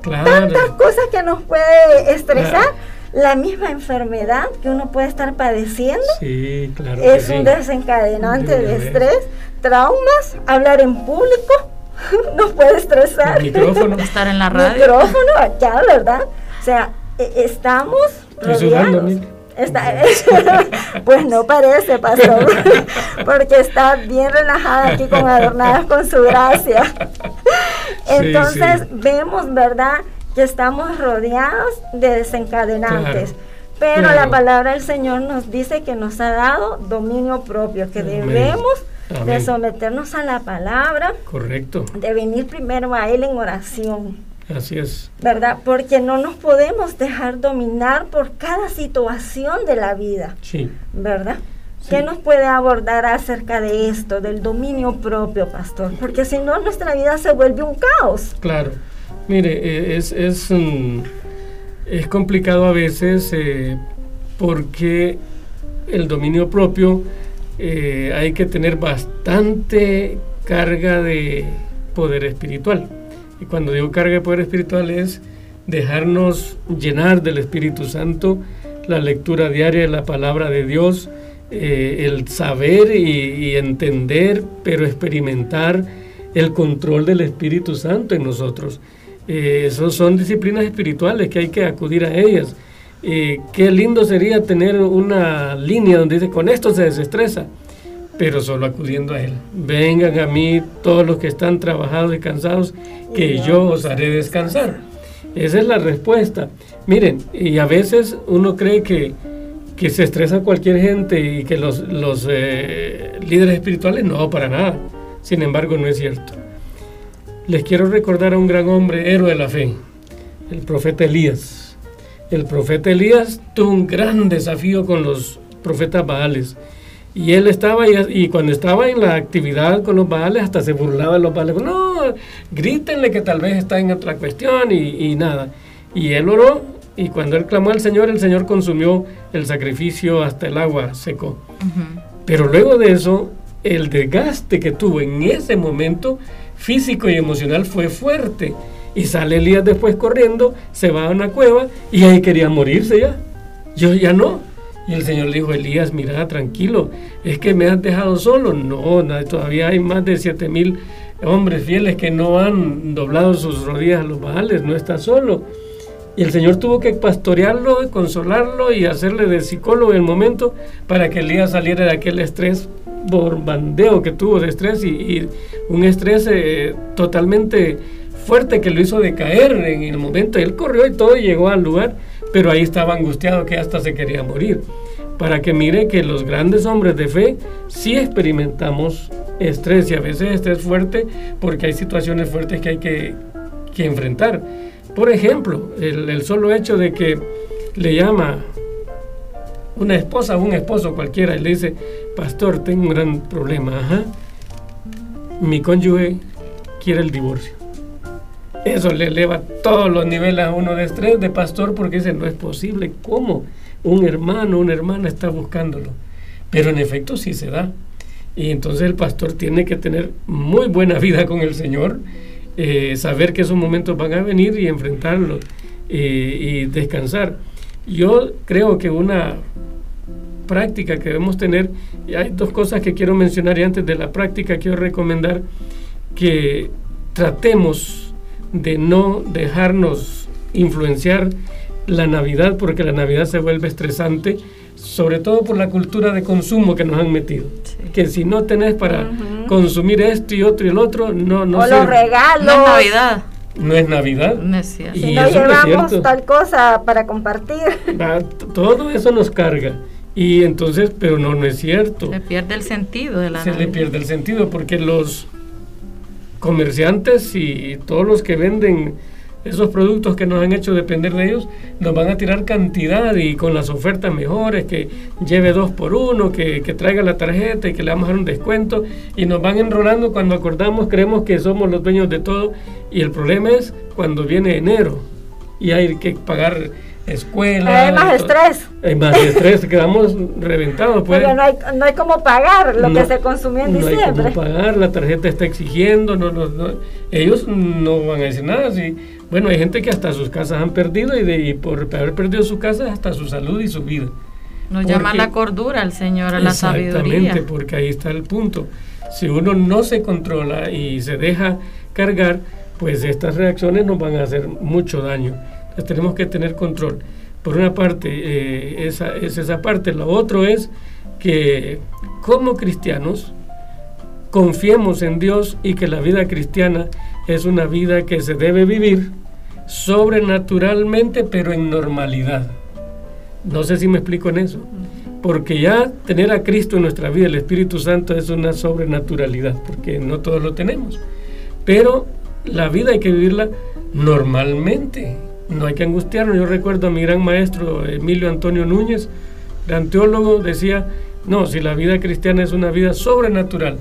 Claro. tantas cosas que nos puede estresar. Claro. La misma enfermedad que uno puede estar padeciendo Sí, claro que es sí. un desencadenante De de estrés, traumas, hablar en público <laughs> nos puede estresar. El micrófono. Estar en la radio. Micrófono acá, ¿verdad? O sea, e- estamos rodeados. Está, <laughs> pues no parece, pastor, <laughs> porque está bien relajada aquí con adornadas con su gracia. Entonces sí. vemos, ¿verdad? Que estamos rodeados de desencadenantes. Claro, Pero claro. la palabra del Señor nos dice que nos ha dado dominio propio, que Amén. debemos de someternos a la palabra, Correcto. de venir primero a Él en oración. Así es. ¿verdad? Porque no nos podemos dejar dominar por cada situación de la vida, Sí. ¿verdad? Sí. ¿Qué nos puede abordar acerca de esto, del dominio propio, pastor? Porque si no, nuestra vida se vuelve un caos. Claro. Mire, eh, es, es, mm, es complicado a veces eh, porque el dominio propio eh, hay que tener bastante carga de poder espiritual. Y cuando digo carga de poder espiritual es dejarnos llenar del Espíritu Santo, la lectura diaria de la palabra de Dios, eh, el saber y, entender, pero experimentar el control del Espíritu Santo en nosotros. Eh, son disciplinas espirituales que hay que acudir a ellas. Eh, qué lindo sería tener una línea donde dice, con esto se desestresa, pero solo acudiendo a Él. Vengan a mí todos los que están trabajados y cansados, que yo os haré descansar. Esa es la respuesta. Miren, y a veces uno cree que, que se estresa cualquier gente y que los, los eh, líderes espirituales no, para nada. Sin embargo, no es cierto. Les quiero recordar a un gran hombre, héroe de la fe, el profeta Elías. El profeta Elías tuvo un gran desafío con los profetas Baales. Y él estaba, y, cuando estaba en la actividad con los Baales, hasta se burlaba de los Baales. No, grítenle que tal vez está en otra cuestión y, nada. Y él oró, y cuando él clamó al Señor, el Señor consumió el sacrificio hasta el agua secó. Pero luego de eso, el desgaste que tuvo en ese momento físico y emocional fue fuerte. Y sale Elías después corriendo, se va a una cueva y ahí quería morirse ya. Yo ya no. Y el Señor le dijo, Elías, mira, tranquilo, es que me has dejado solo. No, todavía hay más de siete mil hombres fieles que no han doblado sus rodillas a los bajales, no está solo. Y el Señor tuvo que pastorearlo, consolarlo y hacerle de psicólogo el momento para que Elías saliera de aquel estrés bombardeo que tuvo de estrés y, un estrés eh, totalmente fuerte que lo hizo decaer en el momento. Él corrió y todo llegó al lugar, pero ahí estaba angustiado que hasta se quería morir. Para que mire que los grandes hombres de fe sí experimentamos estrés y a veces estrés fuerte porque hay situaciones fuertes que hay que, que enfrentar. Por ejemplo, el, solo hecho de que le llama una esposa o un esposo cualquiera y le dice, pastor, tengo un gran problema, mi cónyuge quiere el divorcio. Eso le eleva todos los niveles a uno de estrés de pastor porque dice, no es posible, ¿cómo? Un hermano, una hermana está buscándolo. Pero en efecto sí se da. Y entonces el pastor tiene que tener muy buena vida con el Señor, eh, saber que esos momentos van a venir y enfrentarlos eh, y descansar. Yo creo que una práctica que debemos tener, y hay dos cosas que quiero mencionar y antes de la práctica quiero recomendar que tratemos de no dejarnos influenciar la Navidad porque la Navidad se vuelve estresante, sobre todo por la cultura de consumo que nos han metido. Que si no tenés para consumir esto y otro y el otro, no, no o los regalos. No es Navidad no es Navidad. No es cierto. Si no llevamos tal cosa para compartir. <laughs> todo eso nos carga. Y entonces, pero no, no es cierto. Se pierde el sentido de la Se le pierde el sentido porque los comerciantes y todos los que venden esos productos que nos han hecho depender de ellos, nos van a tirar cantidad y con las ofertas mejores, que lleve dos por uno, que, que traiga la tarjeta y que le vamos a dar un descuento, y nos van enrolando cuando acordamos, creemos que somos los dueños de todo, y el problema es cuando viene enero y hay que pagar escuela. Hay más estrés. Hay más estrés, <laughs> quedamos reventados. Pues. no hay, no hay cómo pagar lo que se consumió en diciembre. No hay cómo pagar, la tarjeta está exigiendo, no, no, ellos no van a decir nada. Sí. Bueno, hay gente que hasta sus casas han perdido y, de, por haber perdido su casa hasta su salud y su vida. Nos llama la cordura el Señor, a la sabiduría. Exactamente, porque ahí está el punto. Si uno no se controla y se deja cargar, pues estas reacciones nos van a hacer mucho daño tenemos que tener control. Por una parte, eh, esa, es esa parte. Lo otro es que como cristianos confiemos en Dios y que la vida cristiana es una vida que se debe vivir sobrenaturalmente, pero en normalidad. No sé si me explico en eso. Porque ya tener a Cristo en nuestra vida, el Espíritu Santo, es una sobrenaturalidad, porque no todos lo tenemos. Pero la vida hay que vivirla normalmente, no hay que angustiarnos. Yo recuerdo a mi gran maestro Emilio Antonio Núñez, gran teólogo, decía, no, si la vida cristiana es una vida sobrenatural,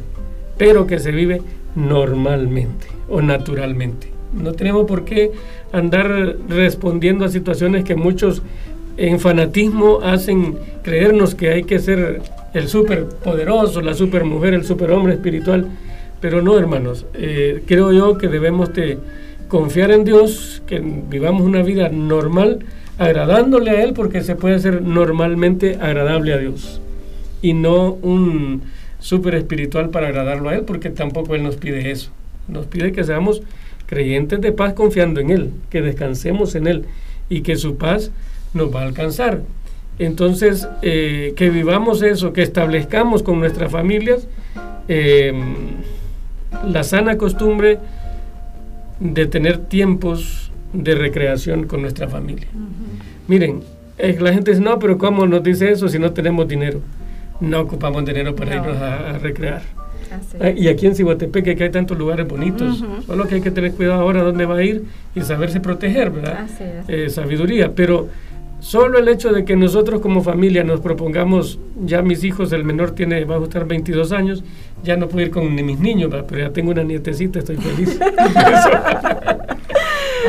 pero que se vive normalmente o naturalmente. No tenemos por qué andar respondiendo a situaciones que muchos en fanatismo hacen creernos que hay que ser el súper poderoso, la super mujer, el super hombre espiritual. Pero no, hermanos, eh, creo yo que debemos de confiar en Dios, que vivamos una vida normal, agradándole a Él, porque se puede ser normalmente agradable a Dios. Y no un súper espiritual para agradarlo a Él, porque tampoco Él nos pide eso. Nos pide que seamos, creyentes de paz confiando en Él, que descansemos en Él y que su paz nos va a alcanzar. Entonces, eh, que vivamos eso, que establezcamos con nuestras familias em, la sana costumbre de tener tiempos de recreación con nuestra familia. Miren, la gente dice, no, pero ¿cómo nos dice eso si no tenemos dinero? No ocupamos dinero para irnos a, recrear. Ah, y aquí en Cihuatepec que hay tantos lugares bonitos, solo que hay que tener cuidado ahora dónde va a ir y saberse proteger, ¿verdad? Eh, sabiduría, pero Solo el hecho de que nosotros como familia nos propongamos, ya mis hijos, el menor tiene, va a estar 22 años, ya no puedo ir con mis niños, pero ya tengo una nietecita, estoy feliz. <laughs>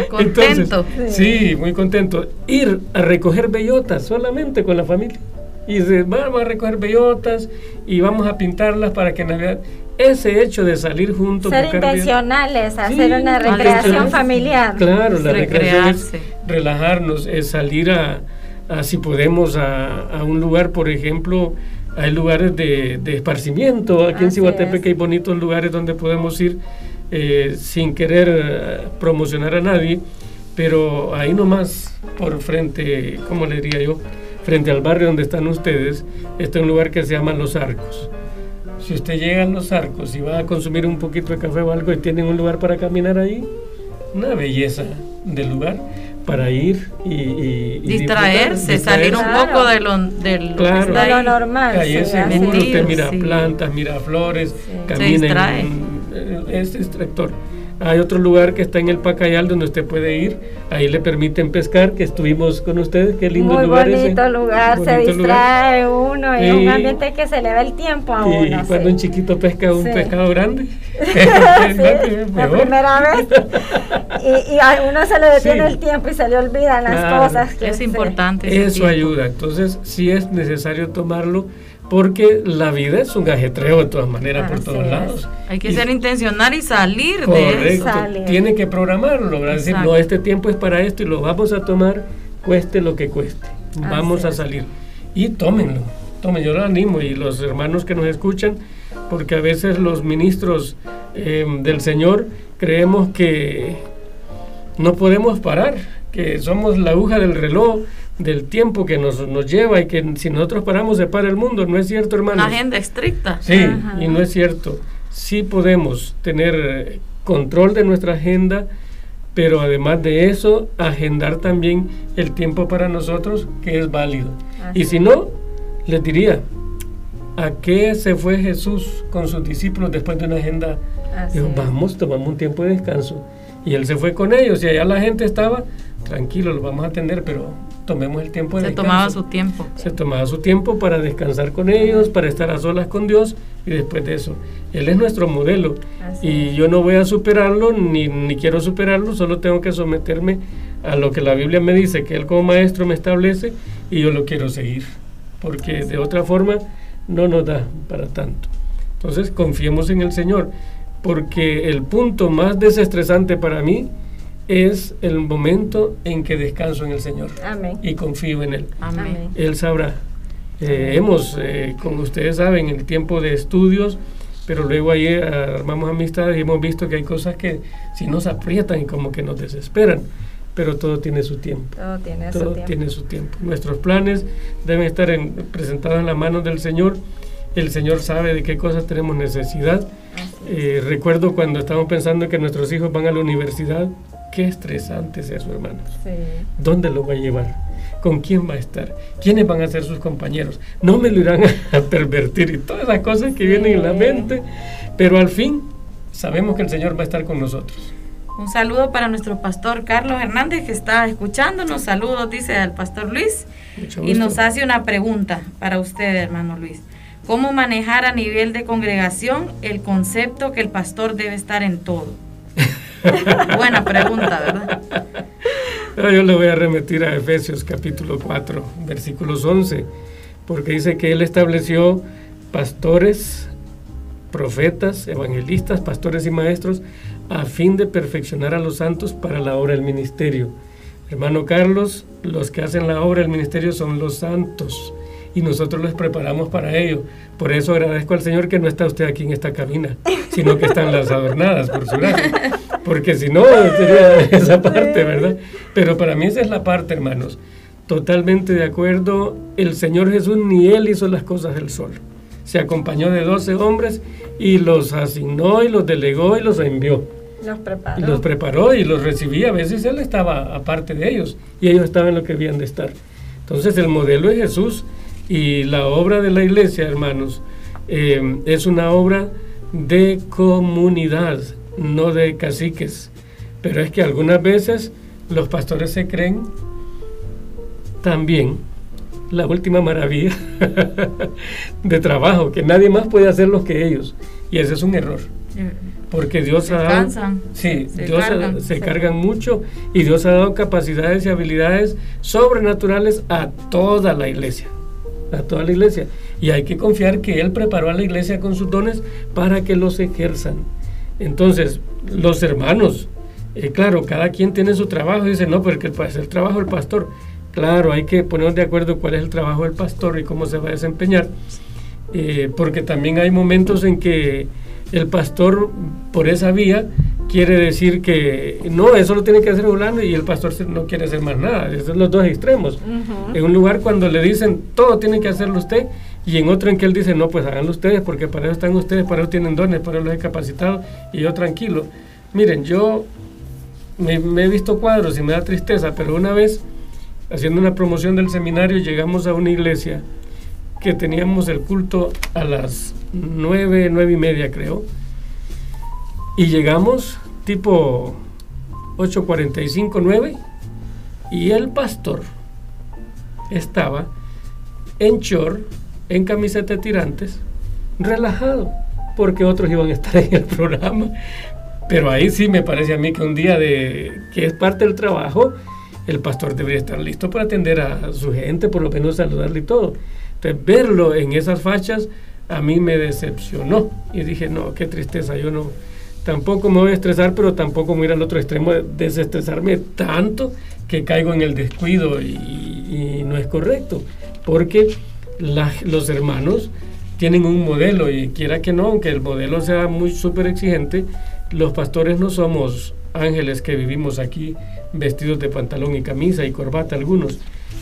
<laughs> contento. sí, muy contento. Ir a recoger bellotas solamente con la familia. Y vamos a recoger bellotas y vamos a pintarlas para que Navidad ese hecho de salir juntos ser intencionales hacer una recreación familiar. Claro la recreación es relajarnos es salir a, si podemos a, un lugar por ejemplo hay lugares de, esparcimiento. Aquí en Cihuatepec hay bonitos lugares donde podemos ir eh, sin querer eh, promocionar a nadie pero ahí nomás por frente cómo le diría yo frente al barrio donde están ustedes está un lugar que se llama Los Arcos. Si usted llega a los arcos y va a consumir un poquito de café o algo y tienen un lugar para caminar ahí, una belleza del lugar para ir y, distraerse, salir un poco de lo, del, lo normal. Ahí seguro, usted mira plantas, mira flores, camina en, es extractor. Hay otro lugar que está en el Pacayal donde usted puede ir. Ahí le permiten pescar, que estuvimos con ustedes. Qué lindo Muy lugar bonito lugar, se distrae uno. Es un ambiente que se le va el tiempo a uno. Y cuando un chiquito pesca un pescado grande. <laughs> <laughs> la primera vez. Y, a uno se le detiene el tiempo y se le olvidan las cosas. Que es importante. Eso ayuda. Entonces, sí es necesario tomarlo porque la vida es un gajetreo de todas maneras por todos lados. Hay que ser intencional y salir de eso. Tiene que programarlo, decir, no, este tiempo es para esto y lo vamos a tomar, cueste lo que cueste. Vamos a salir. Y tómenlo, tomen, yo lo animo y los hermanos que nos escuchan, porque a veces los ministros em, del Señor creemos que no podemos parar, que somos la aguja del reloj del tiempo que nos, nos lleva y que si nosotros paramos se para el mundo, ¿no es cierto, hermano? Agenda estricta. Sí, y no es cierto. Sí podemos tener eh, control de nuestra agenda, pero además de eso, agendar también el tiempo para nosotros que es válido. Y si no, les diría, ¿a qué se fue Jesús con sus discípulos después de una agenda? Dijo, vamos, tomamos un tiempo de descanso. Y él se fue con ellos y allá la gente estaba, tranquilo, lo vamos a atender, pero tomemos el tiempo de Se tomaba su tiempo. Se tomaba su tiempo para descansar con ellos, para estar a solas con Dios y después de eso. Él es nuestro modelo y yo no voy a superarlo ni, ni quiero superarlo, solo tengo que someterme a lo que la Biblia me dice, que Él como maestro me establece y yo lo quiero seguir, porque de otra forma no nos da para tanto. Entonces confiemos en el Señor, porque el punto más desestresante para mí es el momento en que descanso en el Señor y confío en Él. Él sabrá. Eh, hemos, eh, como ustedes saben, el tiempo de estudios, pero luego ahí eh, armamos amistades y hemos visto que hay cosas que si nos aprietan y como que nos desesperan, pero todo tiene su tiempo. Todo tiene, su, tiempo. tiene su tiempo. Nuestros planes deben estar presentados en la mano del Señor. El Señor sabe de qué cosas tenemos necesidad. recuerdo cuando estábamos pensando que nuestros hijos van a la universidad, Qué estresante sea su hermano. ¿Dónde lo va a llevar? ¿Con quién va a estar? ¿Quiénes van a ser sus compañeros? No me lo irán a <laughs> pervertir y todas esas cosas que vienen en la mente. Pero al fin sabemos que el Señor va a estar con nosotros. Un saludo para nuestro pastor Carlos Hernández que está escuchándonos. Saludos, dice al pastor Luis. Y nos hace una pregunta para usted, hermano Luis. ¿Cómo manejar a nivel de congregación el concepto que el pastor debe estar en todo? <laughs> <laughs> Buena pregunta, ¿verdad? yo le voy a remitir a Efesios capítulo 4, versículos 11, porque dice que Él estableció pastores, profetas, evangelistas, pastores y maestros a fin de perfeccionar a los santos para la obra del ministerio. Hermano Carlos, los que hacen la obra del ministerio son los santos y nosotros les preparamos para ello. Por eso agradezco al Señor que no está usted aquí en esta cabina, sino que están las adornadas, por su gracia. porque si no sería esa parte, ¿verdad? Pero para mí esa es la parte, hermanos. Totalmente de acuerdo, el Señor Jesús ni Él hizo las cosas del sol. Se acompañó de 12 hombres y los asignó y los delegó y los envió. Los preparó. Los preparó y los recibía. A veces Él estaba aparte de ellos y ellos estaban en lo que debían de estar. Entonces el modelo es Jesús y la obra de la iglesia, hermanos, eh, es una obra de comunidad, no de caciques. Pero es que algunas veces los pastores se creen también la última maravilla <laughs> de trabajo, que nadie más puede hacer lo que ellos. Y ese es un error. Porque Dios se ha dado, sí, se Dios cargan, se cargan mucho y Dios ha dado capacidades y habilidades sobrenaturales a toda la iglesia, a toda la iglesia. Y hay que confiar que Él preparó a la iglesia con sus dones para que los ejerzan. Entonces, los hermanos, eh, claro, cada quien tiene su trabajo, dice, no, porque es el trabajo del pastor. Claro, hay que ponernos de acuerdo cuál es el trabajo del pastor y cómo se va a desempeñar, eh, porque también hay momentos en que el pastor por esa vía quiere decir que no, eso lo tiene que hacer fulano y el pastor no quiere hacer más nada. Esos son los dos extremos. En un lugar cuando le dicen todo tiene que hacerlo usted y en otro en que él dice no, pues háganlo ustedes porque para eso están ustedes, para eso tienen dones, para eso los he capacitado y yo tranquilo. Miren, yo me, me he visto cuadros y me da tristeza, pero una vez haciendo una promoción del seminario llegamos a una iglesia que teníamos el culto a las nueve, nueve y media creo. Y llegamos tipo 8.45, 9 y el pastor estaba en short, en camiseta de tirantes, relajado, porque otros iban a estar en el programa. Pero ahí sí me parece a mí que un día de que es parte del trabajo, el pastor debería estar listo para atender a su gente, por lo menos saludarle y todo verlo en esas fachas a mí me decepcionó y dije, no, qué tristeza, yo no, tampoco me voy a estresar, pero tampoco me voy a ir al otro extremo de desestresarme tanto que caigo en el descuido y, no es correcto, porque los hermanos tienen un modelo y quiera que no, aunque el modelo sea muy súper exigente, los pastores no somos ángeles que vivimos aquí vestidos de pantalón y camisa y corbata algunos.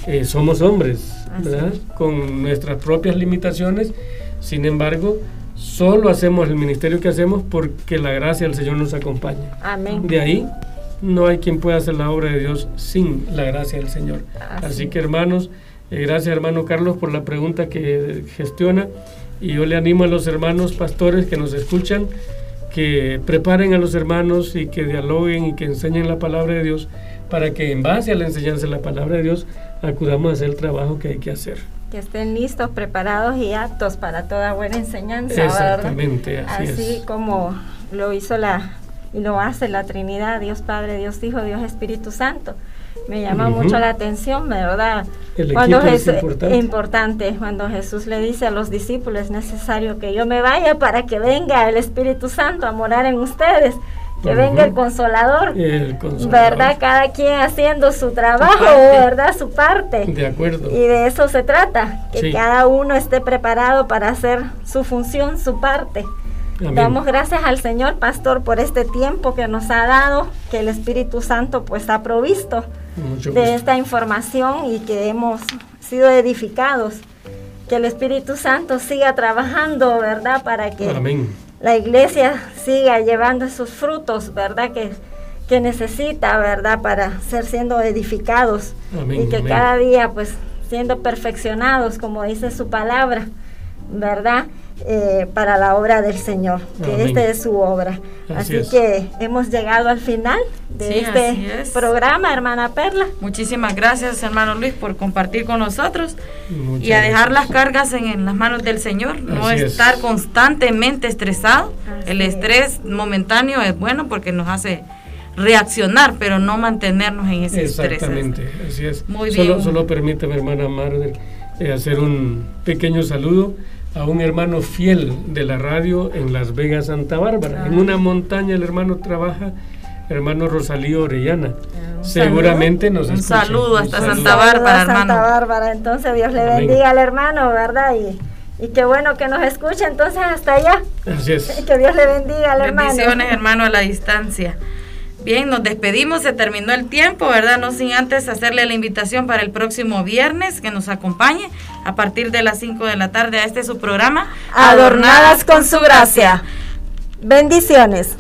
Eh, somos hombres, ¿verdad? Con nuestras propias limitaciones, sin embargo, solo hacemos el ministerio que hacemos porque la gracia del Señor nos acompaña. Amén. De ahí no hay quien pueda hacer la obra de Dios sin la gracia del Señor. Así, que hermanos, eh, gracias hermano Carlos por la pregunta que gestiona y yo le animo a los hermanos pastores que nos escuchan que preparen a los hermanos y que dialoguen y que enseñen la palabra de Dios para que en base a la enseñanza de la palabra de Dios acudamos a hacer el trabajo que hay que hacer. Que estén listos, preparados y aptos para toda buena enseñanza. Exactamente, así, así como lo hizo la y lo hace la Trinidad, Dios Padre, Dios Hijo, Dios Espíritu Santo. Me llama mucho la atención, ¿verdad? El cuando es importante. importante. Cuando Jesús le dice a los discípulos, es necesario que yo me vaya para que venga el Espíritu Santo a morar en ustedes que venga el consolador, el consolador, ¿verdad? Cada quien haciendo su trabajo, ¿verdad? Su parte. De acuerdo. Y de eso se trata, que cada uno esté preparado para hacer su función, su parte. Damos gracias al Señor, pastor, por este tiempo que nos ha dado, que el Espíritu Santo pues ha provisto de esta información y que hemos sido edificados. Que el Espíritu Santo siga trabajando, ¿verdad? Para que Amén la iglesia siga llevando esos frutos, ¿verdad? Que, que necesita, ¿verdad? Para ser siendo edificados y que cada día, pues, siendo perfeccionados, como dice su palabra, ¿verdad? Eh, para la obra del Señor, que esta es su obra. Así, que hemos llegado al final de este programa, hermana Perla. Muchísimas gracias, hermano Luis, por compartir con nosotros y a dejar las cargas en, las manos del Señor, no estar constantemente estresado. El estrés momentáneo es bueno porque nos hace reaccionar, pero no mantenernos en ese estrés. Exactamente, así es. Muy bien. Solo, solo permítame, hermana Marder, eh, hacer un pequeño saludo a un hermano fiel de la radio en Las Vegas, Santa Bárbara. En una montaña el hermano trabaja, hermano Rosalío Orellana. Ah, Seguramente nos Un saludo hasta Santa Bárbara, hermano. Santa Bárbara, entonces Dios le bendiga al hermano, ¿verdad? Y, y qué bueno que nos escuche entonces hasta allá. Así es. <laughs> Que Dios le bendiga al hermano. Bendiciones, hermano, a la distancia. Bien, nos despedimos, se terminó el tiempo, ¿verdad? No sin antes hacerle la invitación para el próximo viernes que nos acompañe a partir de las 5 de la tarde a este su programa. Adornadas con su gracia. Bendiciones.